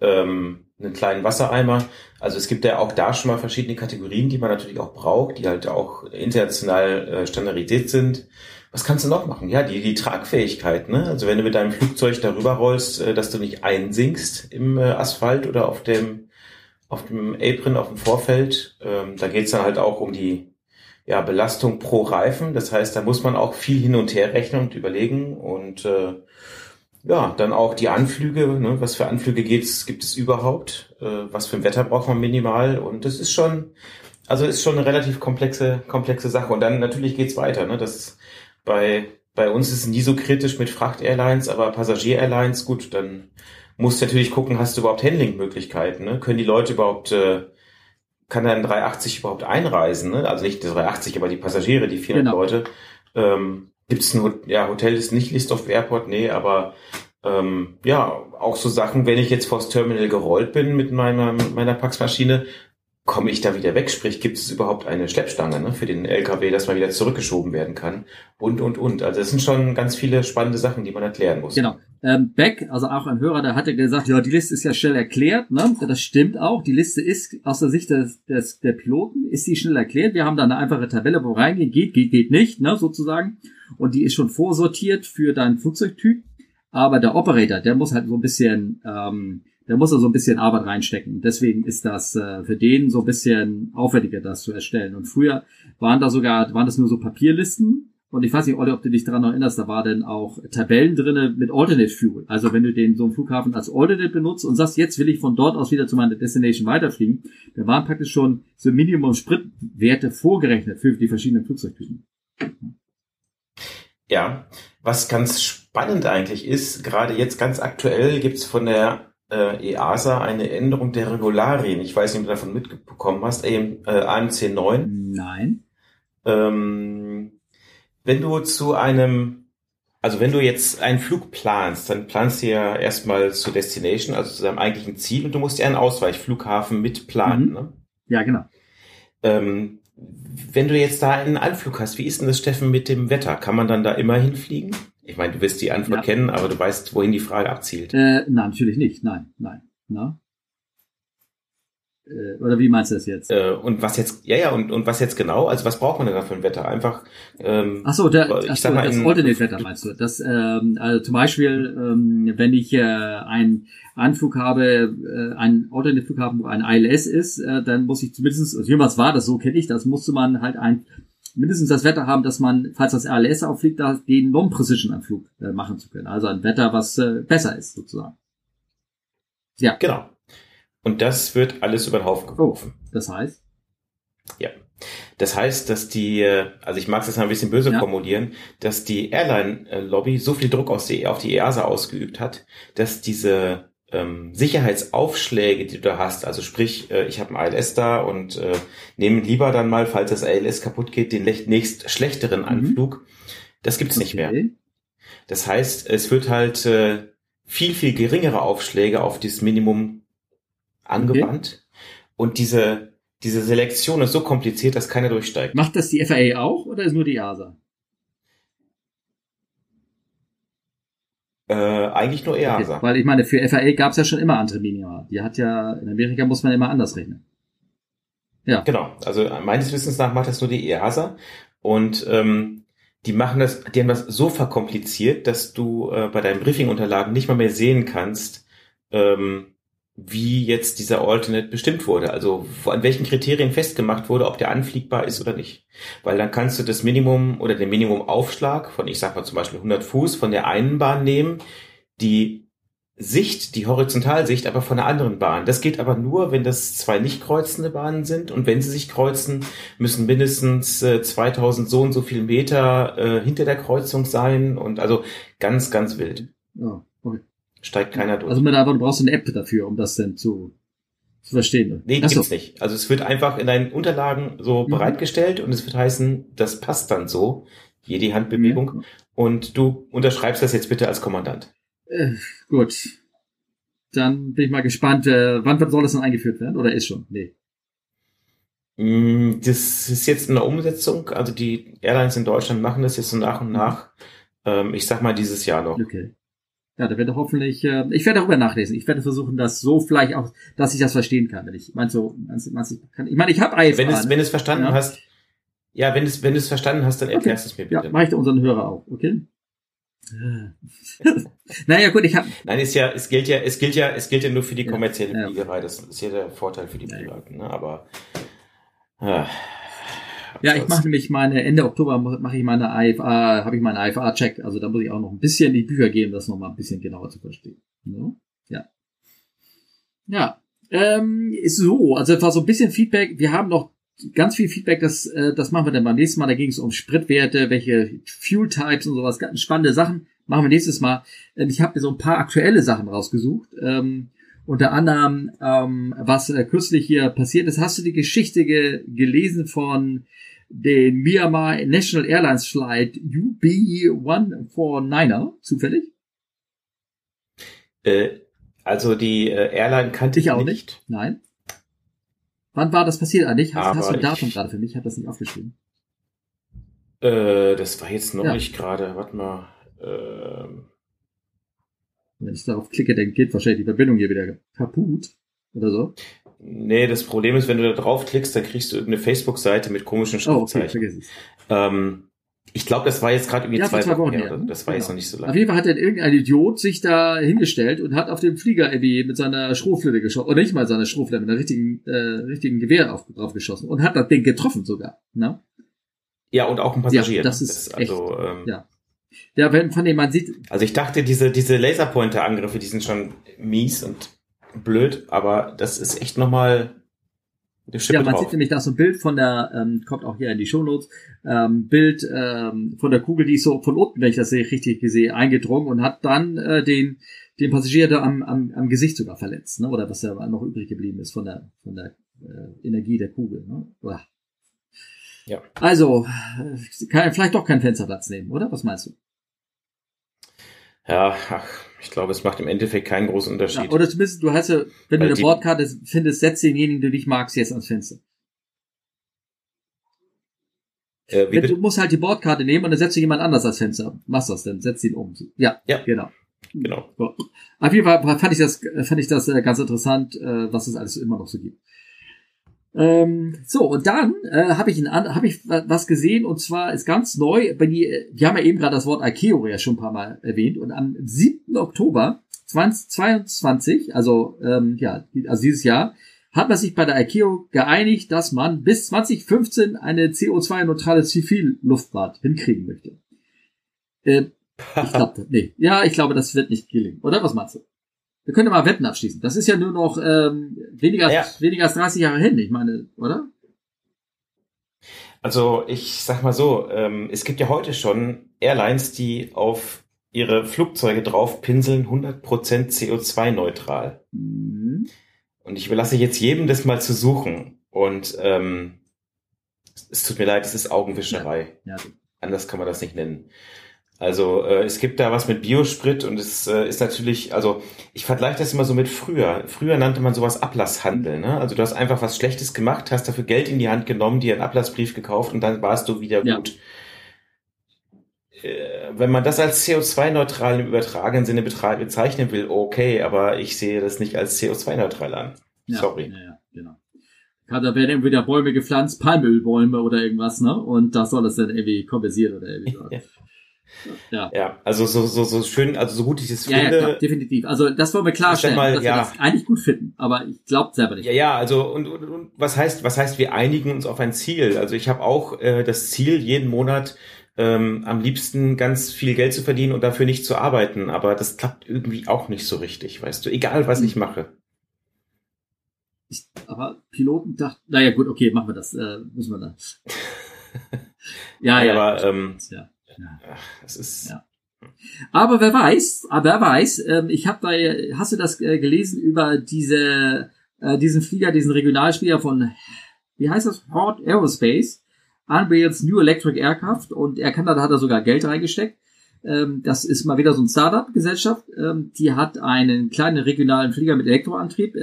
ähm, einen kleinen Wassereimer. Also es gibt ja auch da schon mal verschiedene Kategorien, die man natürlich auch braucht, die halt auch international äh, standardisiert sind. Was kannst du noch machen? Ja, die, die Tragfähigkeit, ne? Also wenn du mit deinem Flugzeug darüber rollst, äh, dass du nicht einsinkst im äh, Asphalt oder auf dem auf dem Apron, auf dem Vorfeld, ähm, da geht's dann halt auch um die ja, Belastung pro Reifen. Das heißt, da muss man auch viel hin und her rechnen und überlegen. Und äh, ja, dann auch die Anflüge, ne, was für Anflüge geht's, gibt es überhaupt, äh, was für ein Wetter braucht man minimal? Und das ist schon, also ist schon eine relativ komplexe, komplexe Sache. Und dann natürlich geht's weiter, ne, das bei, bei uns ist es nie so kritisch mit Fracht-Airlines, aber Passagier-Airlines, gut, dann musst du natürlich gucken, hast du überhaupt Handling-Möglichkeiten, ne, können die Leute überhaupt äh, kann dann 380 überhaupt einreisen? Ne? Also nicht 380, aber die Passagiere, die 400 genau. Leute. Ähm, Gibt es ein ja, Hotel ist nicht List of Airport, nee, aber ähm, ja, auch so Sachen, wenn ich jetzt vors Terminal gerollt bin mit meiner, mit meiner Paxmaschine, komme ich da wieder weg? Sprich, gibt es überhaupt eine Schleppstange ne, für den LKW, dass man wieder zurückgeschoben werden kann? Und, und, und. Also es sind schon ganz viele spannende Sachen, die man erklären muss. Genau. Ähm, Beck, also auch ein Hörer, der hatte gesagt, ja, die Liste ist ja schnell erklärt. Ne? Das stimmt auch. Die Liste ist aus der Sicht des, des, der Piloten, ist die schnell erklärt. Wir haben da eine einfache Tabelle, wo reingehen, geht, geht, geht nicht, ne, sozusagen. Und die ist schon vorsortiert für deinen Flugzeugtyp. Aber der Operator, der muss halt so ein bisschen... Ähm, der muss da so ein bisschen Arbeit reinstecken. Deswegen ist das äh, für den so ein bisschen aufwendiger, das zu erstellen. Und früher waren da sogar, waren das nur so Papierlisten. Und ich weiß nicht, Olli, ob du dich daran erinnerst, da war dann auch Tabellen drinne mit Alternate Fuel. Also wenn du den so einen Flughafen als Alternate benutzt und sagst, jetzt will ich von dort aus wieder zu meiner Destination weiterfliegen, da waren praktisch schon so Minimum Spritwerte vorgerechnet für die verschiedenen Flugzeugtypen. Ja, was ganz spannend eigentlich ist, gerade jetzt ganz aktuell gibt's von der äh, EASA eine Änderung der Regularien. Ich weiß nicht, ob du davon mitbekommen hast. AM, äh, AMC 9. Nein. Ähm, wenn du zu einem, also wenn du jetzt einen Flug planst, dann planst du ja erstmal zur Destination, also zu deinem eigentlichen Ziel, und du musst ja einen Ausweichflughafen mitplanen. Mhm. Ne? Ja, genau. Ähm, wenn du jetzt da einen Anflug hast, wie ist denn das, Steffen, mit dem Wetter? Kann man dann da immer hinfliegen? Ich meine, du wirst die Antwort Ja. kennen, aber du weißt, wohin die Frage abzielt. Äh, nein, natürlich nicht. Nein, nein. Na? Äh, oder wie meinst du das jetzt? Äh, und was jetzt, ja, ja, und, und was jetzt genau? Also was braucht man denn da für ein Wetter? Einfach, ähm, Ach so, der, ich ach sag so mal, das Alternate-Wetter meinst du? Das, ähm, also zum Beispiel, ähm, wenn ich äh, einen Anflug habe, äh, einen Alternate-Flughafen, wo ein ILS ist, äh, dann muss ich zumindest, also jemals war das so, kenne ich, das musste man halt ein, mindestens das Wetter haben, dass man, falls das ILS auffliegt, da den Non-Precision-Anflug äh, machen zu können. Also ein Wetter, was äh, besser ist, sozusagen. Ja, genau. Und das wird alles über den Haufen geworfen. das heißt, Das heißt, dass die, äh, also ich mag es jetzt mal ein bisschen böse Ja. formulieren, dass die Airline-Lobby so viel Druck die, auf die EASA ausgeübt hat, dass diese ähm, Sicherheitsaufschläge, die du da hast, also sprich, äh, ich habe ein ILS da und äh, nehme lieber dann mal, falls das ILS kaputt geht, den nächst schlechteren Anflug, das gibt's nicht mehr. okay. Das heißt, es wird halt äh, viel, viel geringere Aufschläge auf das Minimum angewandt. Und diese, diese Selektion ist so kompliziert, dass keiner durchsteigt. Macht das die FAA auch oder ist nur die EASA? Äh, eigentlich nur EASA. Okay, weil ich meine, für FAA gab es ja schon immer andere Minima. Die hat ja, in Amerika muss man immer anders rechnen. Ja. Genau. Also meines Wissens nach macht das nur die EASA. Und ähm, die machen das, die haben das so verkompliziert, dass du äh, bei deinen Briefingunterlagen nicht mal mehr sehen kannst, ähm, wie jetzt dieser Alternate bestimmt wurde. Also an welchen Kriterien festgemacht wurde, ob der anfliegbar ist oder nicht. Weil dann kannst du das Minimum oder den Minimumaufschlag von, ich sag mal zum Beispiel 100 Fuß von der einen Bahn nehmen, die Sicht, die Horizontalsicht, aber von einer anderen Bahn. Das geht aber nur, wenn das zwei nicht kreuzende Bahnen sind und wenn sie sich kreuzen, müssen mindestens äh, 2000 so und so viel Meter äh, hinter der Kreuzung sein und also ganz, ganz wild. Ja. Steigt keiner durch. Also mit aber du brauchst eine App dafür, um das denn zu, zu verstehen. nee, Ach so. gibt's nicht. Also es wird einfach in deinen Unterlagen so Mhm. bereitgestellt und es wird heißen, das passt dann so, jede Handbewegung und du unterschreibst das jetzt bitte als Kommandant. Äh, gut. Dann bin ich mal gespannt, äh, wann soll das denn eingeführt werden? Oder ist schon? Nee. Mm, Das ist jetzt in der Umsetzung. Also die Airlines in Deutschland machen das jetzt so nach und nach. Ähm, Ich sag mal dieses Jahr noch. Okay. Ja, da werde hoffentlich, äh, ich werde darüber nachlesen. Ich werde versuchen, das so vielleicht auch, dass ich das verstehen kann, wenn ich, meinst so, meinst, meinst, ich kann, ich meine, ich habe IFA. Wenn es, wenn es verstanden Ja. hast, ja, wenn es, wenn du es verstanden hast, dann erklärst du es mir Ja, bitte. mache ich unseren Hörer auch, okay? naja, gut, ich habe Nein, ist ja, es gilt ja, es gilt ja, es gilt ja nur für die Ja, kommerzielle ja. Fliegerei. Das ist ja der Vorteil für die Ja, ja. Privaten, ne? Aber ah, Ja, ich mache nämlich meine Ende Oktober mache ich meine IFA, habe ich meinen IFA Check, also da muss ich auch noch ein bisschen in die Bücher geben, das noch mal ein bisschen genauer zu verstehen. Ne? Ja. Ja, ähm, ist so, also das war so ein bisschen Feedback, wir haben noch ganz viel Feedback, das äh, das machen wir dann beim nächsten Mal, da ging es um Spritwerte, welche Fuel Types und sowas, ganz spannende Sachen, machen wir nächstes Mal. Ähm, Ich habe mir so ein paar aktuelle Sachen rausgesucht. Ähm, unter anderem, ähm, was äh, kürzlich hier passiert ist. Hast du die Geschichte ge gelesen von den Myanmar National Airlines Flight UB149er, zufällig? äh, also die äh, Airline kannte Ich auch nicht. Nein. Wann war das passiert eigentlich? Hast, hast du ein Datum ich- gerade für mich? Ich habe das nicht aufgeschrieben. Äh, das war jetzt neulich gerade. Warte mal. Ähm, Wenn ich darauf klicke, dann geht wahrscheinlich die Verbindung hier wieder kaputt oder so. nee, das Problem ist, wenn du da draufklickst, dann kriegst du irgendeine Facebook-Seite mit komischen Oh, okay, Schriftzeichen. vergiss es. ähm, ich glaube, das war jetzt gerade irgendwie Ja, zwei, zwei Wochen her. Das war jetzt Genau. noch nicht so Auf lange. jeden Fall hat dann irgendein Idiot sich da hingestellt und hat auf den Flieger irgendwie mit seiner Strohflinte geschossen. Oder nicht mal seiner Strohflinte, mit einem richtigen, äh, richtigen Gewehr auf, drauf geschossen. Und hat das Ding getroffen sogar. Ne? Ja, und auch ein Passagier. Ja, das ist also, ähm, ja. Ja, wenn, von dem man sieht, also ich dachte, diese, diese Laserpointer-Angriffe, die sind schon mies und blöd, aber das ist echt nochmal eine Schippe ja, man drauf. sieht nämlich da so ein Bild von der, ähm, kommt auch hier in die Shownotes, ähm, Bild ähm, von der Kugel, die ist so von unten, wenn ich das sehe, richtig gesehen, eingedrungen und hat dann äh, den den Passagier da am, am, am Gesicht sogar verletzt, ne? Oder was ja noch übrig geblieben ist von der von der äh, Energie der Kugel, ne? Uah. Ja. Also, kann, vielleicht doch keinen Fensterplatz nehmen, oder? Was meinst du? Ja, ach, ich glaube, es macht im Endeffekt keinen großen Unterschied. Ja, oder zumindest, du hast ja, wenn Weil du eine Bordkarte findest, setz denjenigen, den du nicht magst, jetzt ans Fenster. Äh, du musst halt die Bordkarte nehmen und dann setzt du jemand anders als Fenster. Machst das dann, setzt ihn um. Ja, ja. genau. Genau. So. Auf jeden Fall fand ich das, fand ich das äh, ganz interessant, äh, was es alles immer noch so gibt. Ähm, so, und dann äh, habe ich, hab ich was gesehen, und zwar ist ganz neu, bei die, wir haben ja eben gerade das Wort Ikeo ja schon ein paar Mal erwähnt, und am 7. Oktober 2022, also, ähm, ja, also dieses Jahr, hat man sich bei der ICAO geeinigt, dass man bis 2015 eine CO2-neutrale Zivilluftfahrt hinkriegen möchte. Äh, ich glaube, nee. Ja, ich glaube, das wird nicht gelingen. Oder was meinst du? Wir können mal Wetten abschließen. Das ist ja nur noch ähm, weniger, ja. weniger als 30 Jahre hin, ich meine, oder? Also ich sag mal so, ähm, es gibt ja heute schon Airlines, die auf ihre Flugzeuge drauf pinseln 100% CO2-neutral. Mhm. Und ich überlasse jetzt jedem das mal zu suchen. Und ähm, es tut mir leid, es ist Augenwischerei. Ja. Ja. Anders kann man das nicht nennen. Also äh, es gibt da was mit Biosprit und es äh, ist natürlich, also ich vergleiche das immer so mit früher. Früher nannte man sowas Ablasshandel. Ne? Also du hast einfach was Schlechtes gemacht, hast dafür Geld in die Hand genommen, dir einen Ablassbrief gekauft und dann warst du wieder ja. gut. Äh, wenn man das als CO2-neutral im übertragenen Sinne bezeichnen will, okay, aber ich sehe das nicht als CO2-neutral an. Ja, Sorry. Ja, ja, genau. Da werden irgendwie wieder Bäume gepflanzt, Palmölbäume oder irgendwas, ne? Und da soll das dann irgendwie kompensieren oder irgendwie. Ja. ja, also so, so, so schön, also so gut ich es ja, finde. Ja, klar, definitiv. Also das wollen wir klarstellen, mal, dass ja. wir das eigentlich gut finden, aber ich glaube selber nicht. Ja, ja, also und, und, und was heißt, was heißt, wir einigen uns auf ein Ziel? Also ich habe auch äh, das Ziel, jeden Monat ähm, am liebsten ganz viel Geld zu verdienen und dafür nicht zu arbeiten, aber das klappt irgendwie auch nicht so richtig, weißt du, egal was ich mache. Ich, aber Piloten dachten, naja gut, okay, machen wir das, äh, müssen wir dann. ja, ja, aber ähm, ja. Ja. Ach, das ist. Ja. Aber wer weiß, aber wer weiß, ähm, ich habe da, hast du das äh, gelesen über diese, äh, diesen Flieger, diesen Regionalflieger von, wie heißt das, Hort Aerospace, Unreal's New Electric Aircraft und er kann da, da hat er sogar Geld reingesteckt. Ähm, das ist mal wieder so ein Startup-Gesellschaft, ähm, die hat einen kleinen regionalen Flieger mit Elektroantrieb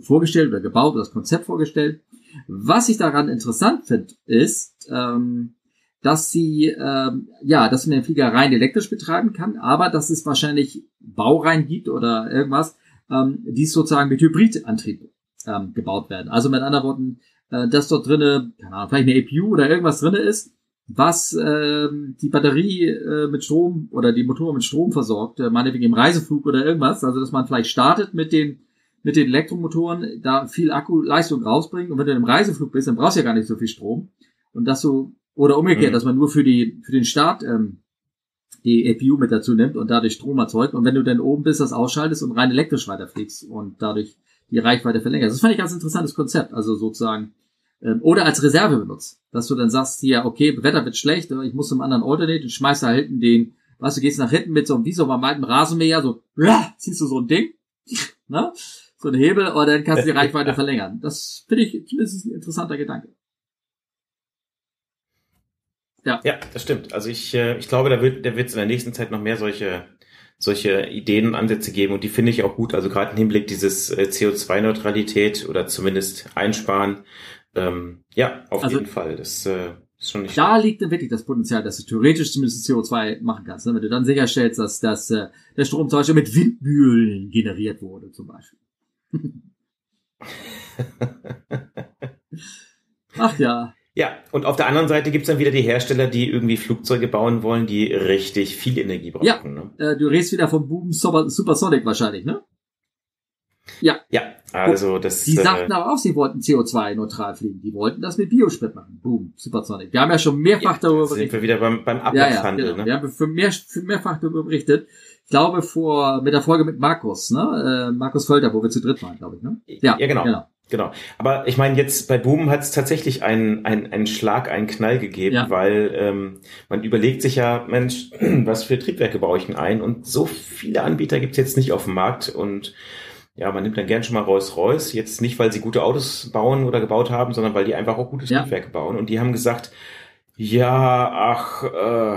vorgestellt oder gebaut, das Konzept vorgestellt. Was ich daran interessant finde, ist, ähm, dass sie ähm, ja, dass man den Flieger rein elektrisch betreiben kann, aber dass es wahrscheinlich Baureihen gibt oder irgendwas, ähm, die sozusagen mit Hybridantrieb ähm, gebaut werden. Also mit anderen Worten, äh, dass dort drinne, keine Ahnung, vielleicht eine APU oder irgendwas drinne ist, was ähm, die Batterie äh, mit Strom oder die Motoren mit Strom versorgt, äh, meinetwegen im Reiseflug oder irgendwas, also dass man vielleicht startet mit den mit den Elektromotoren, da viel Akkuleistung rausbringt. Und wenn du im Reiseflug bist, dann brauchst du ja gar nicht so viel Strom. Und dass du oder umgekehrt, mhm. dass man nur für die für den Start ähm, die APU mit dazu nimmt und dadurch Strom erzeugt. Und wenn du dann oben bist, das ausschaltest und rein elektrisch weiterfliegst und dadurch die Reichweite verlängerst. Das fand ich ganz interessantes Konzept. Also sozusagen, ähm, oder als Reserve benutzt. Dass du dann sagst, hier, okay, Wetter wird schlecht, ich muss zum anderen Alternate und schmeißt da hinten den, weißt du, gehst nach hinten mit so einem, wie so beim alten Rasenmäher, so, ja, ziehst du so ein Ding, ne? So ein Hebel, und dann kannst du die Reichweite verlängern. Das finde ich zumindest ein interessanter Gedanke. Ja. ja, das stimmt. Also ich, äh, ich glaube, da wird, da wird es in der nächsten Zeit noch mehr solche, solche Ideen und Ansätze geben und die finde ich auch gut. Also gerade im Hinblick dieses äh, CO2-Neutralität oder zumindest Einsparen. Ähm, ja, auf also, jeden Fall. Das äh, ist schon nicht. Da liegt dann wirklich das Potenzial, dass du theoretisch zumindest CO2 machen kannst, ne? wenn du dann sicherstellst, dass, dass äh, der Strom zum Beispiel mit Windmühlen generiert wurde, zum Beispiel. Ach ja. Ja, und auf der anderen Seite gibt's dann wieder die Hersteller, die irgendwie Flugzeuge bauen wollen, die richtig viel Energie brauchen. Ja, ne? äh, du redest wieder vom Boom Super, Supersonic wahrscheinlich, ne? Ja. Ja, also das. Die äh, sagten aber auch, sie wollten CO2-neutral fliegen. Die wollten das mit Biosprit machen. Boom, Supersonic. Wir haben ja schon mehrfach ja, darüber berichtet. Sind wir wieder beim, beim Ablasshandel, ja, ja, genau. ne? Wir haben für mehr, für mehrfach darüber berichtet. Ich glaube vor, mit der Folge mit Markus, ne? Äh, Markus Völter, wo wir zu dritt waren, glaube ich, ne? Ja, ja genau. genau. Genau. Aber ich meine, jetzt bei Boom hat es tatsächlich einen, einen, einen Schlag, einen Knall gegeben, ja. weil ähm, man überlegt sich ja, Mensch, was für Triebwerke baue ich denn ein? Und so viele Anbieter gibt es jetzt nicht auf dem Markt und ja, man nimmt dann gern schon mal Rolls-Royce, jetzt nicht, weil sie gute Autos bauen oder gebaut haben, sondern weil die einfach auch gute ja. Triebwerke bauen. Und die haben gesagt, ja, ach, äh,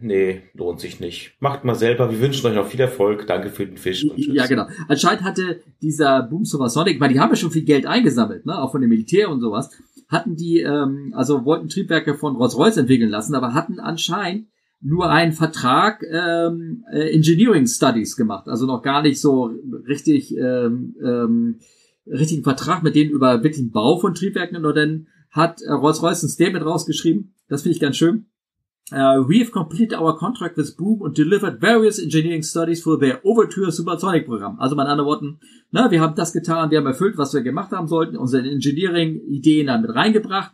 nee, lohnt sich nicht. Macht mal selber. Wir wünschen euch noch viel Erfolg. Danke für den Fisch. Und ja, genau. Anscheinend hatte dieser Boom Supersonic, weil die haben ja schon viel Geld eingesammelt, ne, auch von dem Militär und sowas, hatten die, ähm, also wollten Triebwerke von Rolls-Royce entwickeln lassen, aber hatten anscheinend nur einen Vertrag ähm, äh, Engineering Studies gemacht, also noch gar nicht so richtig ähm, ähm, richtigen Vertrag mit denen über wirklich den Bau von Triebwerken, und dann hat äh, Rolls-Royce ein Statement rausgeschrieben. Das finde ich ganz schön. Uh, we have completed our contract with Boom and delivered various engineering studies for their Overture Supersonic Programm. Also mit anderen Worten, ne, wir haben das getan, wir haben erfüllt, was wir gemacht haben sollten, unsere Engineering-Ideen dann mit reingebracht.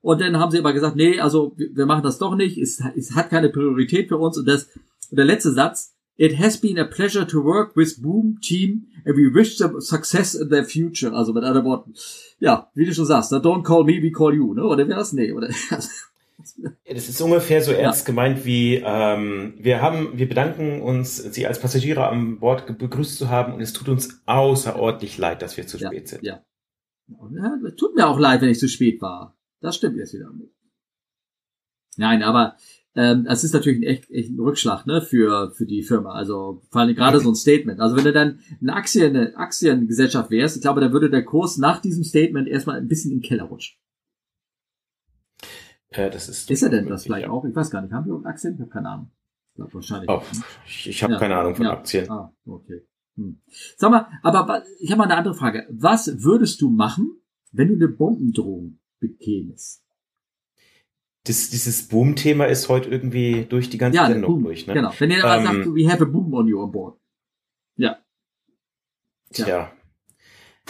Und dann haben sie aber gesagt, nee, also wir machen das doch nicht, es, es hat keine Priorität für uns. Und das, und der letzte Satz, It has been a pleasure to work with Boom Team and we wish them success in their future. Also mit anderen Worten, ja, wie du schon sagst, don't call me, we call you, ne? Oder wäre das? Nee, oder? Das ist ungefähr so ernst ja. gemeint wie ähm, wir haben, wir bedanken uns, Sie als Passagiere an Bord begrüßt zu haben und es tut uns außerordentlich leid, dass wir zu ja, spät sind. Ja. ja. Tut mir auch leid, wenn ich zu spät war. Das stimmt jetzt wieder. Nein, aber ähm, es ist natürlich ein echt, echt ein Rückschlag ne, für, für die Firma. Also vor allem gerade so ein Statement. Also wenn du dann eine Aktien, eine Aktiengesellschaft wärst, ich glaube, da würde der Kurs nach diesem Statement erstmal ein bisschen in den Keller rutschen. Äh, das ist, ist er denn das vielleicht ja. auch? Ich weiß gar nicht. Haben wir Aktien? Ich habe keine Ahnung. Ich glaube wahrscheinlich. Oh, ich ich habe ja. keine Ahnung von ja. Aktien. Ah, okay. Hm. Sag mal, aber ich habe mal eine andere Frage. Was würdest du machen, wenn du eine Bombendrohung bekämest? Das, dieses Boom-Thema ist heute irgendwie durch die ganze ja, Sendung Boom, durch. Ne? Genau. Wenn ihr ähm, sagt, we have a boom on your board. Ja. Tja. Ja.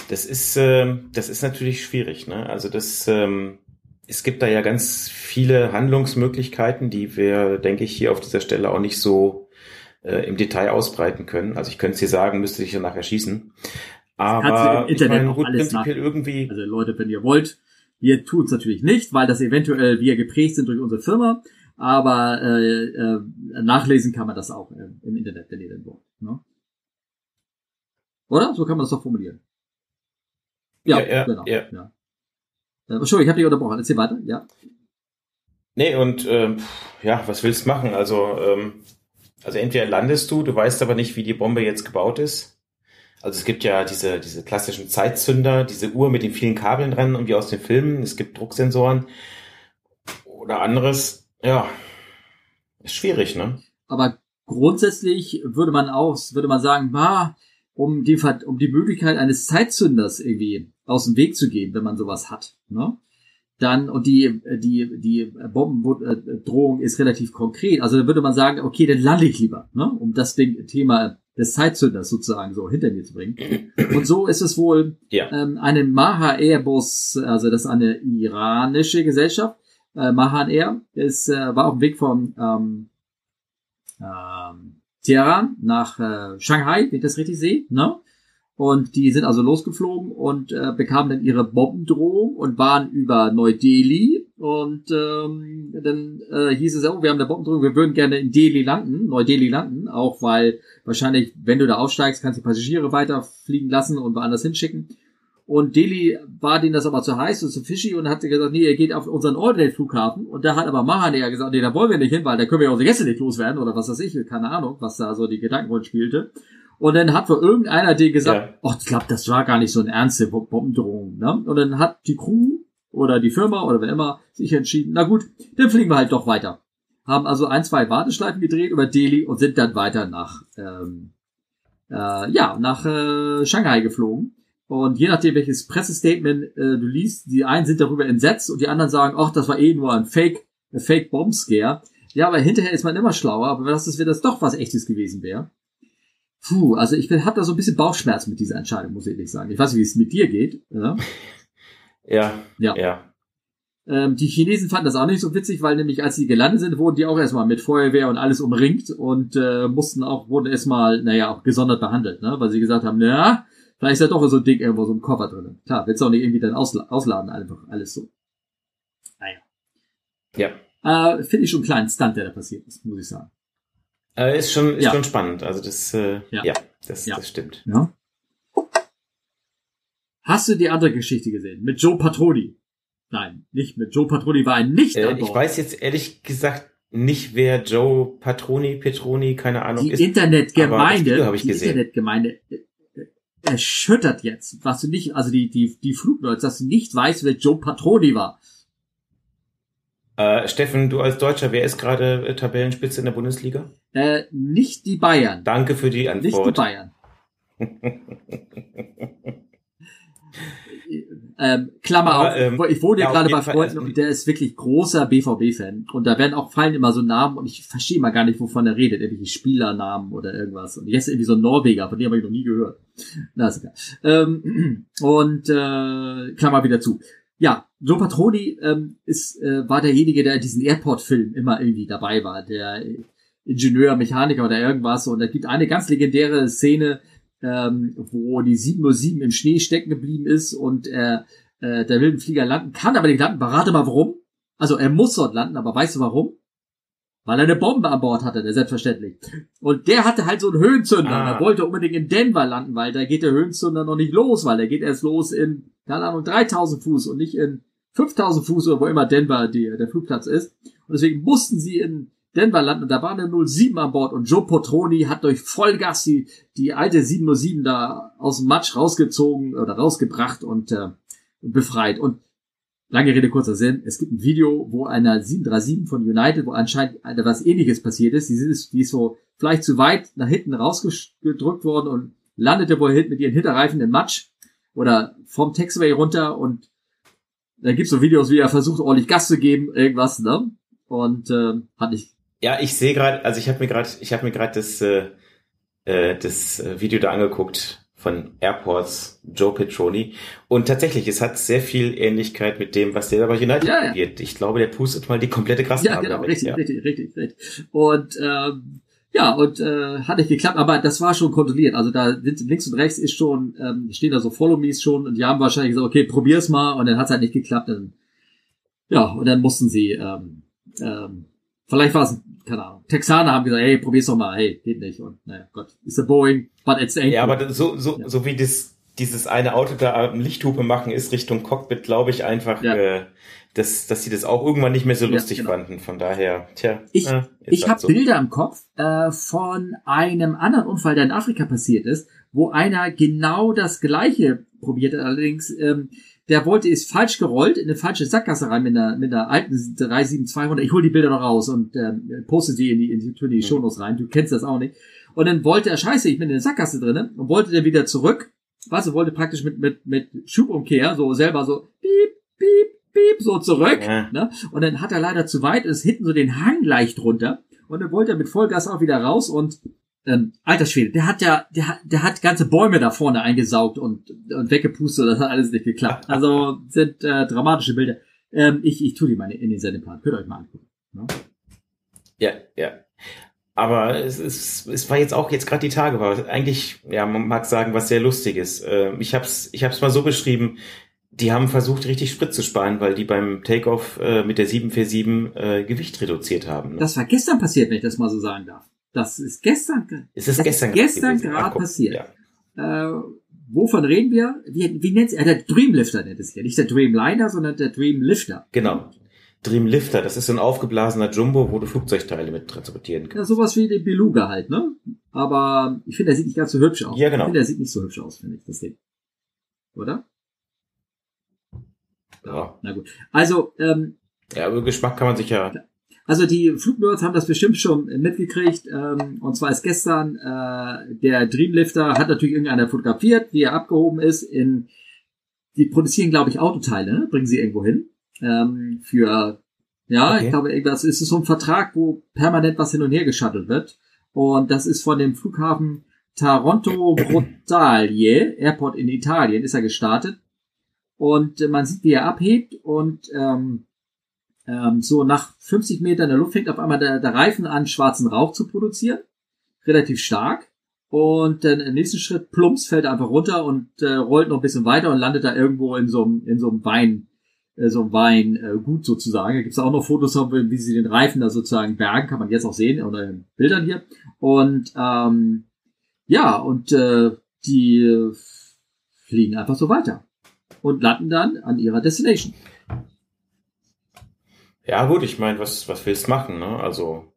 Das ist, äh, das ist natürlich schwierig. Ne? Also das, ähm, es gibt da ja ganz viele Handlungsmöglichkeiten, die wir, denke ich, hier auf dieser Stelle auch nicht so äh, im Detail ausbreiten können. Also ich könnte es hier sagen, müsste ich danach erschießen. Aber im Internet ich meine, gut, prinzipiell nach. irgendwie. Also Leute, wenn ihr wollt, wir tun es natürlich nicht, weil das eventuell wir geprägt sind durch unsere Firma, aber äh, äh, nachlesen kann man das auch äh, im Internet, wenn ihr denn wollt. Ne? Oder? So kann man das doch formulieren. Ja, ja, ja genau. Ja. Ja. Äh, Entschuldigung, ich habe dich unterbrochen. Erzähl weiter, ja. Nee, und ähm, ja, was willst du machen? Also, ähm, also entweder landest du, du weißt aber nicht, wie die Bombe jetzt gebaut ist. Also es gibt ja diese, diese klassischen Zeitzünder, diese Uhr mit den vielen Kabeln dran, irgendwie aus den Filmen. Es gibt Drucksensoren oder anderes. Ja, ist schwierig, ne? Aber grundsätzlich würde man auch, würde man sagen, bah, um die, um die Möglichkeit eines Zeitzünders irgendwie aus dem Weg zu gehen, wenn man sowas hat, ne? Dann, und die, die, die Bombendrohung ist relativ konkret. Also dann würde man sagen, okay, dann lande ich lieber, ne? Um das Ding, Thema des Zeitzünders sozusagen so hinter mir zu bringen. Und so ist es wohl ja. ähm, eine Maha Airbus, also das ist eine iranische Gesellschaft. Äh, Mahan Air ist, äh, war auf dem Weg vom ähm, ähm, Teheran nach äh, Shanghai, wenn ich das richtig sehe. Ne? Und die sind also losgeflogen und äh, bekamen dann ihre Bombendrohung und waren über Neu-Delhi. Und ähm, dann äh, hieß es, oh, wir haben eine Bombendrohung, wir würden gerne in Delhi landen, Neu-Delhi landen, auch weil wahrscheinlich, wenn du da aussteigst, kannst du Passagiere weiterfliegen lassen und woanders hinschicken. Und Delhi war denen das aber zu heiß und zu fishy und hat gesagt, nee, ihr geht auf unseren Ordinate-Flughafen. Und da hat aber Mahan ja gesagt, nee, da wollen wir nicht hin, weil da können wir ja unsere Gäste nicht loswerden oder was weiß ich, keine Ahnung, was da so die Gedankengrund spielte. Und dann hat wohl irgendeiner dir gesagt, ja. oh, ich glaube, das war gar nicht so eine ernste Bombendrohung. Ne? Und dann hat die Crew oder die Firma oder wer immer sich entschieden, na gut, dann fliegen wir halt doch weiter. Haben also ein, zwei Warteschleifen gedreht über Delhi und sind dann weiter nach, ähm, äh, ja, nach äh, Shanghai geflogen. Und je nachdem, welches Pressestatement äh, du liest, die einen sind darüber entsetzt und die anderen sagen, ach, das war eh nur ein Fake, ein Fake Bomb Scare. Ja, aber hinterher ist man immer schlauer, aber was ist, wenn das doch was echtes gewesen wäre? Puh, also ich habe da so ein bisschen Bauchschmerz mit dieser Entscheidung, muss ich ehrlich sagen. Ich weiß nicht, wie es mit dir geht. Ja, ja. ja. ja. Ähm, die Chinesen fanden das auch nicht so witzig, weil nämlich als sie gelandet sind, wurden die auch erstmal mit Feuerwehr und alles umringt und äh, mussten auch, wurden erstmal, naja, auch gesondert behandelt, ne? weil sie gesagt haben, naja, Vielleicht ist ja doch so ein Ding irgendwo so ein Koffer drin. Klar, willst du auch nicht irgendwie dann ausla ausladen, einfach alles so. Naja. Ja. Äh, Finde ich schon einen kleinen Stunt, der da passiert ist, muss ich sagen. Äh, ist schon, ist Ja. schon spannend. Also das, äh, Ja. ja. das, Ja. das stimmt. Ja. Hast du die andere Geschichte gesehen? Mit Joe Patroni? Nein, nicht mit Joe Patroni war ein nicht Äh, an ich Bord. weiß jetzt ehrlich gesagt nicht, wer Joe Patroni, Petroni, keine Ahnung die ist. Internetgemeinde, ich die gesehen. Internetgemeinde äh, äh, erschüttert jetzt, was du nicht, also die, die, die Flugleute, dass du nicht weißt, wer Joe Patroni war. Äh, Steffen, du als Deutscher, wer ist gerade äh, Tabellenspitze in der Bundesliga? Äh, nicht die Bayern. Danke für die Nicht die Antwort. Bayern. ähm, Klammer Aber, auf, ähm, ich wohne ja gerade bei Freunden und der ist wirklich großer BVB-Fan. Und da werden auch fallen immer so Namen und ich verstehe mal gar nicht, wovon er redet. Irgendwelche Spielernamen oder irgendwas. Und jetzt irgendwie so ein Norweger, von dem habe ich noch nie gehört. Na, ist egal. Ähm, und äh, Klammer wieder zu. Ja, Joe Patroni ähm, ist, äh, war derjenige, der in diesen Airport-Film immer irgendwie dabei war. Der Ingenieur, Mechaniker oder irgendwas. Und da gibt eine ganz legendäre Szene, ähm, wo die 707 im Schnee stecken geblieben ist und er, äh, der will den Flieger landen, kann aber nicht landen. Berate mal warum. Also er muss dort landen, aber weißt du warum? Weil er eine Bombe an Bord hatte, der selbstverständlich. Und der hatte halt so einen Höhenzünder. Ah. Er wollte unbedingt in Denver landen, weil da geht der Höhenzünder noch nicht los, weil der geht erst los in, keine Ahnung, 3000 Fuß und nicht in 5000 Fuß oder wo immer Denver die, der Flugplatz ist. Und deswegen mussten sie in Denver landen und da war eine 07 an Bord und Joe Potroni hat durch Vollgas die, die alte 707 da aus dem Matsch rausgezogen oder rausgebracht und äh, befreit. Und lange Rede, kurzer Sinn, es gibt ein Video, wo einer 737 von United, wo anscheinend was ähnliches passiert ist, die ist, die ist so vielleicht zu weit nach hinten rausgedrückt worden und landete wohl mit ihren Hinterreifen im Matsch oder vom Taxiway runter und da gibt's so Videos, wie er versucht, ordentlich Gas zu geben, irgendwas, ne? Und äh, hat nicht Ja, ich sehe gerade, also ich habe mir gerade, ich habe mir gerade das, äh, äh, das äh, Video da angeguckt von Airports Joe Petroni und tatsächlich, es hat sehr viel Ähnlichkeit mit dem, was der da bei United Ja, ja. probiert. Ich glaube, der pustet mal die komplette Ja, Grasnarbe genau, damit, richtig, ja. richtig, richtig, richtig. Und ähm, ja, und äh, hat nicht geklappt, aber das war schon kontrolliert. Also da sind links und rechts ist schon, ähm, stehen da so Follow-Me's schon und die haben wahrscheinlich gesagt, okay, probier's mal und dann hat's halt nicht geklappt. Dann, ja, und dann mussten sie, ähm, ähm, vielleicht war es, keine Ahnung, Texaner haben gesagt, hey, probier's doch mal, hey, geht nicht. Und naja, Gott, ist a Boeing, but it's ain't. Ja, aber so, so, Ja. so wie das, dieses eine Auto da am Lichthupe machen ist Richtung Cockpit, glaube ich einfach, Ja. äh, dass, dass sie das auch irgendwann nicht mehr so Ja, lustig genau. fanden. Von daher, tja. Ich- äh, Ich halt habe so. Bilder im Kopf äh, von einem anderen Unfall, der in Afrika passiert ist, wo einer genau das gleiche probiert hat. Allerdings, ähm, der wollte, ist falsch gerollt, in eine falsche Sackgasse rein mit einer, mit einer alten 37200. Ich hol die Bilder noch raus und ähm, poste die in die, in die, in die Mhm. Shownotes rein. Du kennst das auch nicht. Und dann wollte er, scheiße, ich bin in der Sackgasse drinnen und wollte der wieder zurück. Was, er wollte praktisch mit, mit, mit Schubumkehr so selber so piep, piep, piep, so zurück. Ja. Ne? Und dann hat er leider zu weit, ist hinten so den Hang leicht runter. Und dann wollte er mit Vollgas auch wieder raus und ähm, alter Schwede, der hat ja, der hat, der hat ganze Bäume da vorne eingesaugt und, und weggepustet, das hat alles nicht geklappt. Also sind äh, dramatische Bilder. Ähm, ich, ich tue die mal in den Sendeplan. Könnt ihr euch mal angucken. Ne? Ja, ja. Aber es, es, es war jetzt auch jetzt gerade die Tage war eigentlich, ja, man mag sagen, was sehr lustiges. Äh, ich hab's, ich hab's mal so beschrieben. Die haben versucht, richtig Sprit zu sparen, weil die beim Takeoff äh, mit der 747 äh, Gewicht reduziert haben. Ne? Das war gestern passiert, wenn ich das mal so sagen darf. Das ist gestern, es ist das gestern, gestern gerade Ach, passiert. Ja. äh, wovon reden wir? Wie, wie nennt es? Äh, der Dreamlifter nennt es hier. Nicht der Dreamliner, sondern der Dreamlifter. Genau. Dreamlifter, das ist so ein aufgeblasener Jumbo, wo du Flugzeugteile mit transportieren Ja, kannst. sowas wie den Beluga halt, ne? Aber ich finde, der sieht nicht ganz so hübsch aus. Ja, genau. Ich finde, der sieht nicht so hübsch aus, finde ich, das Ding. Oder? Ja. Na gut. Also, ähm, ja, über Geschmack kann man sich ja. also die Flugnerds haben das bestimmt schon mitgekriegt. Ähm, und zwar ist gestern äh, der Dreamlifter hat natürlich irgendeiner fotografiert, wie er abgehoben ist. In die produzieren, glaube ich, Autoteile, ne? bringen sie irgendwo hin. Ähm, für ja, Okay. ich glaube, irgendwas ist es so ein Vertrag, wo permanent was hin und her geschattelt wird. Und das ist von dem Flughafen Taranto Brutaglie, Airport in Italien, ist er gestartet. Und äh, man sieht, wie er abhebt und ähm, ähm, so nach 50 Metern in der Luft fängt auf einmal der, der Reifen an, schwarzen Rauch zu produzieren. Relativ stark. Und dann im nächsten Schritt plumps fällt er einfach runter und äh, rollt noch ein bisschen weiter und landet da irgendwo in so einem in so einem Wein äh, so einem Wein äh, gut sozusagen. Da gibt's auch noch Fotos, wie sie den Reifen da sozusagen bergen, kann man jetzt auch sehen oder in Bildern hier. Und ähm, ja, und äh, die fliegen einfach so weiter und landen dann an ihrer Destination. Ja, gut, ich meine, was, was willst du machen, ne? Also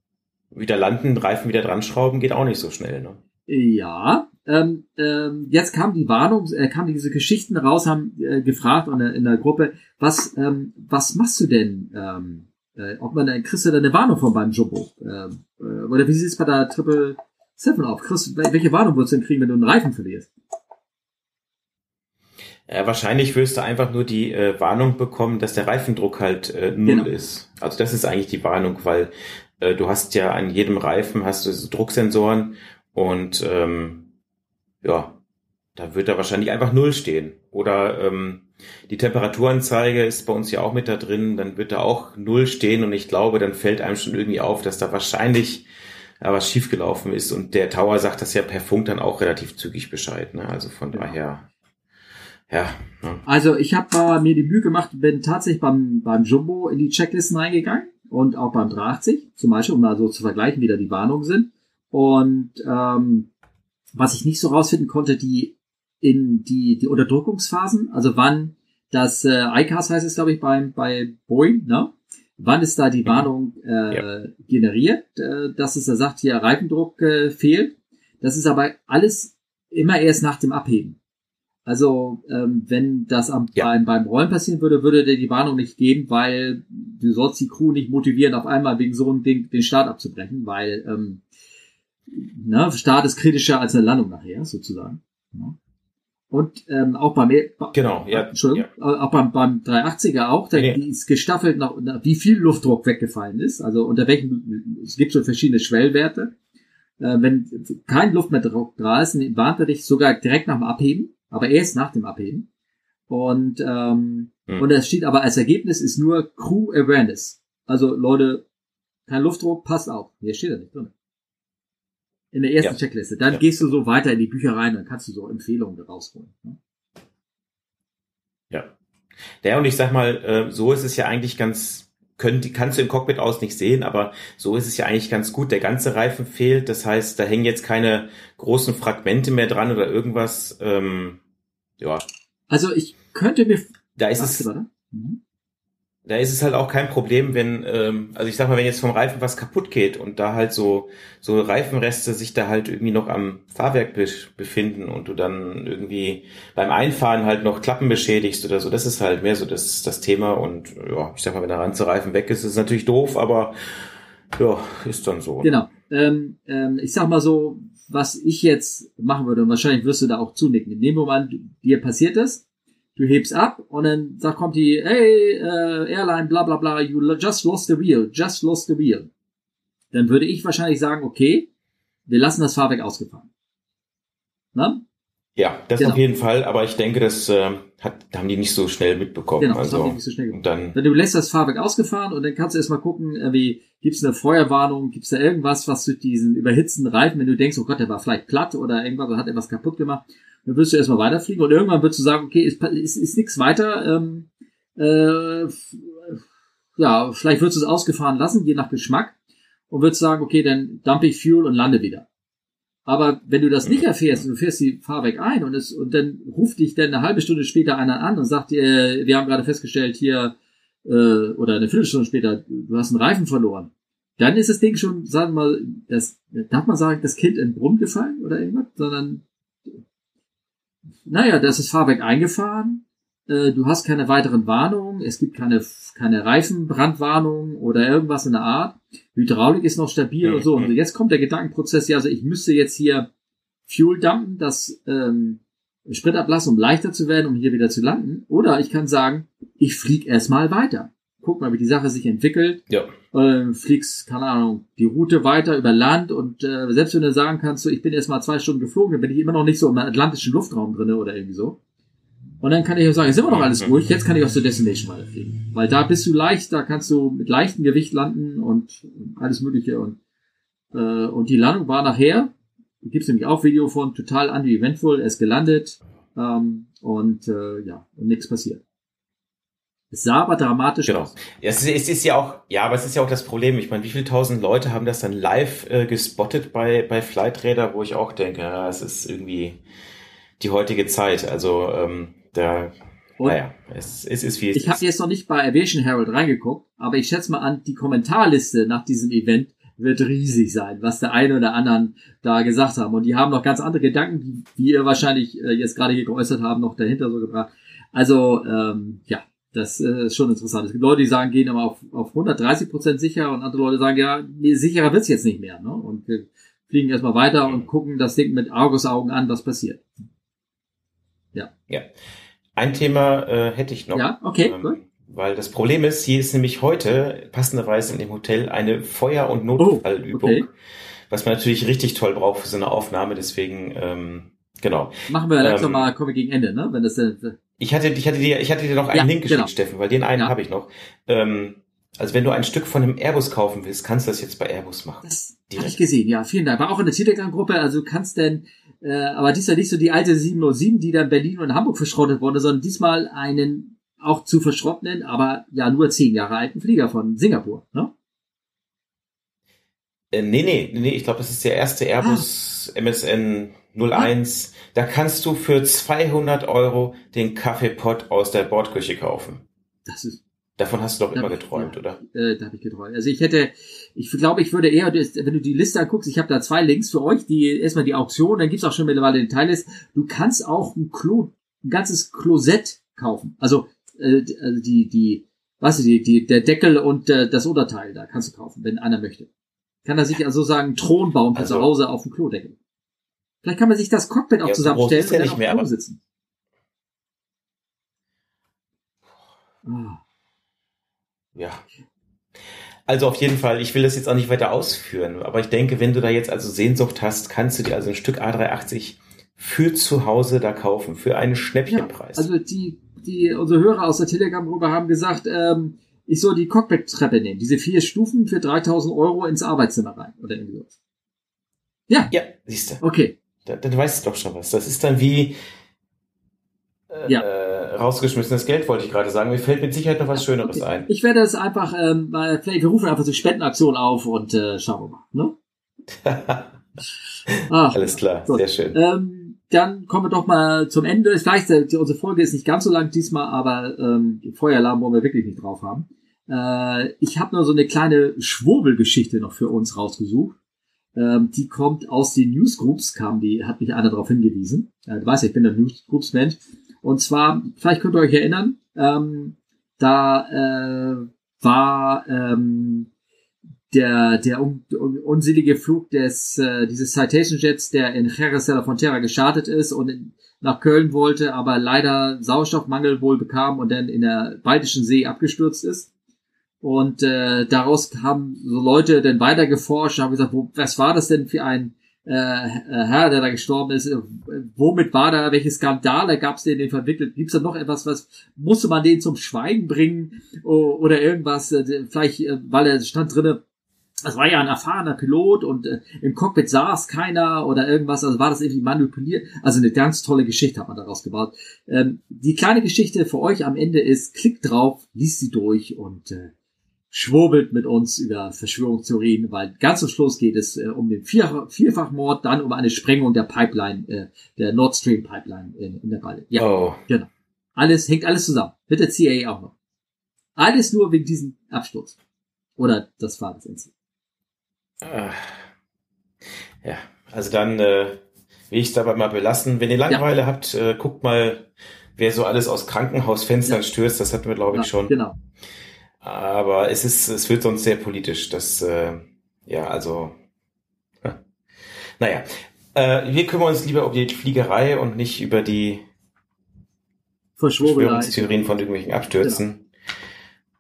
wieder landen, Reifen wieder dran schrauben, geht auch nicht so schnell, ne? Ja, ähm, ähm, jetzt kam die Warnung, äh, kamen diese Geschichten raus, haben äh, gefragt in der, in der Gruppe, was, ähm, was machst du denn? Ähm, äh, ob man, äh, kriegst du da eine Warnung von beim Jumbo? Ähm, äh, oder wie sieht es bei der Triple Seven auf? Kriegst, welche Warnung würdest du denn kriegen, wenn du einen Reifen verlierst? Äh, wahrscheinlich wirst du einfach nur die äh, Warnung bekommen, dass der Reifendruck halt äh, null genau. ist. Also das ist eigentlich die Warnung, weil äh, du hast ja an jedem Reifen hast du so Drucksensoren und ähm, ja, da wird da wahrscheinlich einfach null stehen. Oder ähm, die Temperaturanzeige ist bei uns ja auch mit da drin, dann wird da auch null stehen und ich glaube, dann fällt einem schon irgendwie auf, dass da wahrscheinlich ja, was schiefgelaufen ist und der Tower sagt das ja per Funk dann auch relativ zügig Bescheid. Ne? Also von ja. daher ja. Also ich habe äh, mir die Mühe gemacht, bin tatsächlich beim, beim Jumbo in die Checklisten reingegangen und auch beim 380, zum Beispiel, um mal so zu vergleichen, wie da die Warnungen sind. Und ähm, was ich nicht so rausfinden konnte, die in die, die Unterdrückungsphasen, also wann das äh, ICAS heißt es, glaube ich, beim, bei Boeing, ne? Wann ist da die mhm. Warnung äh, ja. generiert, äh, dass es da sagt, hier Reifendruck äh, fehlt. Das ist aber alles immer erst nach dem Abheben. Also ähm, wenn das am, ja. beim, beim Rollen passieren würde, würde dir die Warnung nicht geben, weil du sollst die Crew nicht motivieren, auf einmal wegen so einem Ding den Start abzubrechen, weil ähm, ne, Start ist kritischer als eine Landung nachher, sozusagen. Ja. Und ähm, auch beim genau, ja, Entschuldigung, ja. auch beim, beim 380er auch, da nee. ist gestaffelt nach, nach, wie viel Luftdruck weggefallen ist, also unter welchen es gibt so verschiedene Schwellwerte. Äh, wenn kein Luft mehr da ist, warnt er dich sogar direkt nach dem Abheben aber erst nach dem Abheben. Und, ähm, hm. und es steht aber als Ergebnis ist nur Crew Awareness. Also Leute, kein Luftdruck, passt auf. Hier steht er nicht drin. In der ersten ja. Checkliste. Dann ja. gehst du so weiter in die Bücher rein, dann kannst du so Empfehlungen rausholen. Ne? Ja. Ja, und ich sag mal, äh, so ist es ja eigentlich ganz könnt, kannst du im Cockpit aus nicht sehen, aber so ist es ja eigentlich ganz gut. Der ganze Reifen fehlt, das heißt, da hängen jetzt keine großen Fragmente mehr dran oder irgendwas. Ähm, ja. Also ich könnte mir. Da ist es. Mhm da ist es halt auch kein Problem, wenn, ähm, also ich sag mal, wenn jetzt vom Reifen was kaputt geht und da halt so, so Reifenreste sich da halt irgendwie noch am Fahrwerk be befinden und du dann irgendwie beim Einfahren halt noch Klappen beschädigst oder so, das ist halt mehr so das, das Thema und ja, ich sag mal, wenn der ganze Reifen weg ist, ist es natürlich doof, aber ja, ist dann so. Genau. Ähm, ähm, ich sag mal so, was ich jetzt machen würde, und wahrscheinlich wirst du da auch zunicken, in dem Moment, dir passiert ist, du hebst ab und dann sagt, kommt die, hey, äh, Airline, bla bla bla, you just lost the wheel, just lost the wheel. Dann würde ich wahrscheinlich sagen, okay, wir lassen das Fahrwerk ausgefahren. Na? Ja, das genau. auf jeden Fall, aber ich denke, das äh, hat, haben die nicht so schnell mitbekommen. Genau, das also, haben die nicht so schnell und dann, Du lässt das Fahrwerk ausgefahren und dann kannst du erstmal gucken, wie gibt's eine Feuerwarnung, gibt's da irgendwas, was durch diesen überhitzten Reifen, wenn du denkst, oh Gott, der war vielleicht platt oder irgendwas, hat etwas kaputt gemacht, dann wirst du erstmal weiterfliegen und irgendwann wirst du sagen, okay, ist, ist, ist nichts weiter, ähm, äh, ja, vielleicht würdest du es ausgefahren lassen, je nach Geschmack, und würdest sagen, okay, dann dump ich Fuel und lande wieder. Aber wenn du das nicht erfährst und du fährst die Fahrweg ein und es und dann ruft dich dann eine halbe Stunde später einer an und sagt dir, wir haben gerade festgestellt hier äh, oder eine Viertelstunde später, du hast einen Reifen verloren, dann ist das Ding schon, sagen wir mal, das darf man sagen, das Kind in den Brunnen gefallen oder irgendwas, sondern naja, das ist Fahrwerk eingefahren. Äh, du hast keine weiteren Warnungen. Es gibt keine, keine Reifenbrandwarnung oder irgendwas in der Art. Hydraulik ist noch stabil und so. Und jetzt kommt der Gedankenprozess, ja, also ich müsste jetzt hier Fuel dumpen, das ähm, Sprit ablassen, um leichter zu werden, um hier wieder zu landen. Oder ich kann sagen, ich fliege erstmal weiter guck mal, wie die Sache sich entwickelt. Ja. Äh, fliegst, keine Ahnung, die Route weiter über Land und äh, selbst wenn du sagen kannst, so, ich bin erst mal zwei Stunden geflogen, dann bin ich immer noch nicht so im atlantischen Luftraum drinne oder irgendwie so. Und dann kann ich auch sagen, ist immer noch alles ruhig, jetzt kann ich auch zur Destination weiterfliegen. Weil da bist du leicht, da kannst du mit leichtem Gewicht landen und alles mögliche und äh, und die Landung war nachher gibt's nämlich auch Video von, total uneventful, er ist gelandet ähm, und äh, ja, und nichts passiert. Es sah aber dramatisch Genau. aus. Ja, es, ist, es ist ja auch, ja, aber es ist ja auch das Problem. Ich meine, wie viele tausend Leute haben das dann live äh, gespottet bei, bei Flightradar, wo ich auch denke, ja, es ist irgendwie die heutige Zeit. Also, ähm, da, Und naja, es, es ist es ich habe jetzt noch nicht bei Aviation Herald reingeguckt, aber ich schätze mal an, die Kommentarliste nach diesem Event wird riesig sein, was der eine oder anderen da gesagt haben. Und die haben noch ganz andere Gedanken, die, ihr wahrscheinlich äh, jetzt gerade hier geäußert haben, noch dahinter so gebracht. Also, ähm, ja, das äh, ist schon interessant. Es gibt Leute, die sagen, gehen immer auf, auf 130 Prozent sicher und andere Leute sagen, ja, nee, sicherer wird's jetzt nicht mehr. Ne? Und wir fliegen erstmal weiter und gucken das Ding mit Argusaugen an, was passiert. Ein Thema äh, hätte ich noch. Ja, okay, Ähm, gut. Weil das Problem ist, hier ist nämlich heute passenderweise in dem Hotel eine Feuer- und Notfallübung, Oh, okay. was man natürlich richtig toll braucht für so eine Aufnahme. Deswegen, ähm, genau. Machen wir langsam ähm, mal, kommen wir gegen Ende, ne? Wenn das denn, Ich hatte, ich hatte dir, ich hatte dir noch einen Ja, Link geschickt, genau. Steffen, weil den einen Ja. habe ich noch. Ähm, also wenn du ein Stück von einem Airbus kaufen willst, kannst du das jetzt bei Airbus machen. Das habe ich gesehen, ja, vielen Dank. War auch in der Telegram-Gruppe, also du kannst denn, äh, aber diesmal nicht so die alte 707, die da in Berlin und Hamburg verschrottet wurde, sondern diesmal einen auch zu verschrottenen, aber ja nur zehn Jahre alten Flieger von Singapur, ne? Äh, nee, nee, nee, ich glaube, das ist der erste Airbus MSN 01. Da kannst du für 200 Euro den Kaffeepot aus der Bordküche kaufen. Das ist, Davon hast du doch Ja, immer geträumt, ja. oder? äh, da habe ich geträumt. Also ich hätte, ich glaube, ich würde eher, wenn du die Liste anguckst, ich habe da zwei Links für euch, die erstmal die Auktion, dann gibt's auch schon mittlerweile den Teillist. Du kannst auch ein Klo, ein ganzes Klosett kaufen. Also äh, also die, die, was die, die, der Deckel und äh, das Unterteil, da kannst du kaufen, wenn einer möchte. Kann er sich also sagen, Thron bauen für Also- zu Hause auf dem Klodeckel. Vielleicht kann man sich das Cockpit auch Ja, zusammenstellen und dann nicht auf mehr, dem Klo sitzen. Ah. Ja. Also auf jeden Fall, ich will das jetzt auch nicht weiter ausführen, aber ich denke, wenn du da jetzt also Sehnsucht hast, kannst du dir also ein Stück A380 für zu Hause da kaufen, für einen Schnäppchenpreis. Also die, die unsere Hörer aus der Telegram-Gruppe haben gesagt, ähm, ich soll die Cockpit-Treppe nehmen, diese vier Stufen für 3000 Euro ins Arbeitszimmer rein oder irgendwie sowas. Ja, ja, siehst du, okay. da, dann weißt du doch schon was. Das ist dann wie äh, Ja. Rausgeschmissenes Geld, wollte ich gerade sagen. Mir fällt mit Sicherheit noch was Schöneres okay. ein. Ich werde es einfach, ähm, mal- vielleicht wir rufen einfach so Spendenaktion auf und äh, schauen wir mal. Ne? Ach, Alles klar, Gut. sehr schön. Ähm, dann kommen wir doch mal zum Ende. Vielleicht, die- unsere Folge ist nicht ganz so lang diesmal, aber ähm, Feueralarm wollen wir wirklich nicht drauf haben. Äh, ich habe nur so eine kleine Schwurbelgeschichte noch für uns rausgesucht. Ähm, die kommt aus den Newsgroups, kam die, hat mich einer darauf hingewiesen. Äh, du weißt ja, ich bin ein Newsgroups-Mensch. Und zwar, vielleicht könnt ihr euch erinnern, ähm, da äh, war ähm, der, der un, un, unselige Flug des, äh, dieses Citation Jets, der in Jerez de la Frontera gestartet ist und in, nach Köln wollte, aber leider Sauerstoffmangel wohl bekam und dann in der Baltischen See abgestürzt ist. Und äh, daraus haben so Leute dann weiter geforscht, haben gesagt, wo, was war das denn für ein äh, äh, Herr, der da gestorben ist? Äh, Womit war da? Welche Skandale gab es denn den verwickelt? Gibt es da noch etwas, was musste man den zum Schweigen bringen oder irgendwas? Äh, vielleicht, weil er stand drinne, das war ja ein erfahrener Pilot und äh, im Cockpit saß keiner oder irgendwas, also war das irgendwie manipuliert. Also eine ganz tolle Geschichte hat man daraus gebaut. Ähm, die kleine Geschichte für euch am Ende ist, klickt drauf, liest sie durch und äh, schwurbelt mit uns über Verschwörungstheorien, weil ganz zum Schluss geht es äh, um den Vier Vierfachmord, dann um eine Sprengung der Pipeline, äh, der Nord Stream Pipeline in, in der Balle. Ja, Oh, alles hängt alles zusammen. Mit der CIA auch noch. Alles nur wegen diesem Absturz. Oder das war das Ende. ah. ja, also dann äh, will ich es dabei mal belassen. Wenn ihr Langeweile habt, äh, guckt mal, wer so alles aus Krankenhausfenstern Ja. stürzt. Das hatten wir, glaube ich, Ja, schon. Genau. Aber es ist, es wird sonst sehr politisch. Das, äh, ja, also, naja. Äh, wir kümmern uns lieber um die Fliegerei und nicht über die. Verschwörungstheorien von irgendwelchen Abstürzen.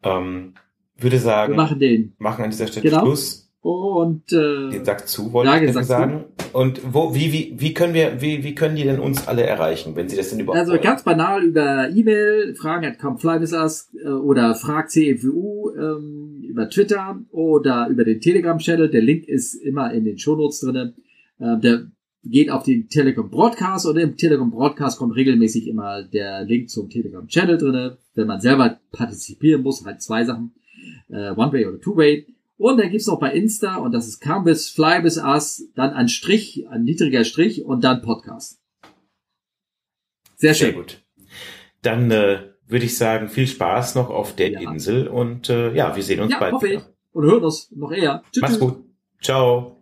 Ähm, würde sagen, Wir machen den. machen an dieser Stelle Genau. Schluss. Und äh, Den Sack zu, wollte Ja, ich zu. sagen. Und wo, wie, wie, wie können wir, wie, wie können die denn uns alle erreichen, wenn sie das denn überhaupt also wollen? ganz banal über E-Mail, fragen at comflybusiness äh, oder frag CFU ähm, über Twitter oder über den Telegram-Channel. Der Link ist immer in den Shownotes drinne. Äh, der geht auf den Telegram Broadcast und im Telegram Broadcast kommt regelmäßig immer der Link zum Telegram Channel drinne. Wenn man selber partizipieren muss, halt zwei Sachen, äh, One-Way oder Two-Way. Und dann gibt's noch bei Insta, und das ist Come bis Fly bis Us, dann ein Strich, ein niedriger Strich und dann Podcast. Sehr schön. Sehr gut. Dann äh, würde ich sagen, viel Spaß noch auf der ja. Insel und äh, ja, wir sehen uns ja, bald. Hoffe ich. Und hören uns noch eher. Tschüss. Mach's gut. Ciao.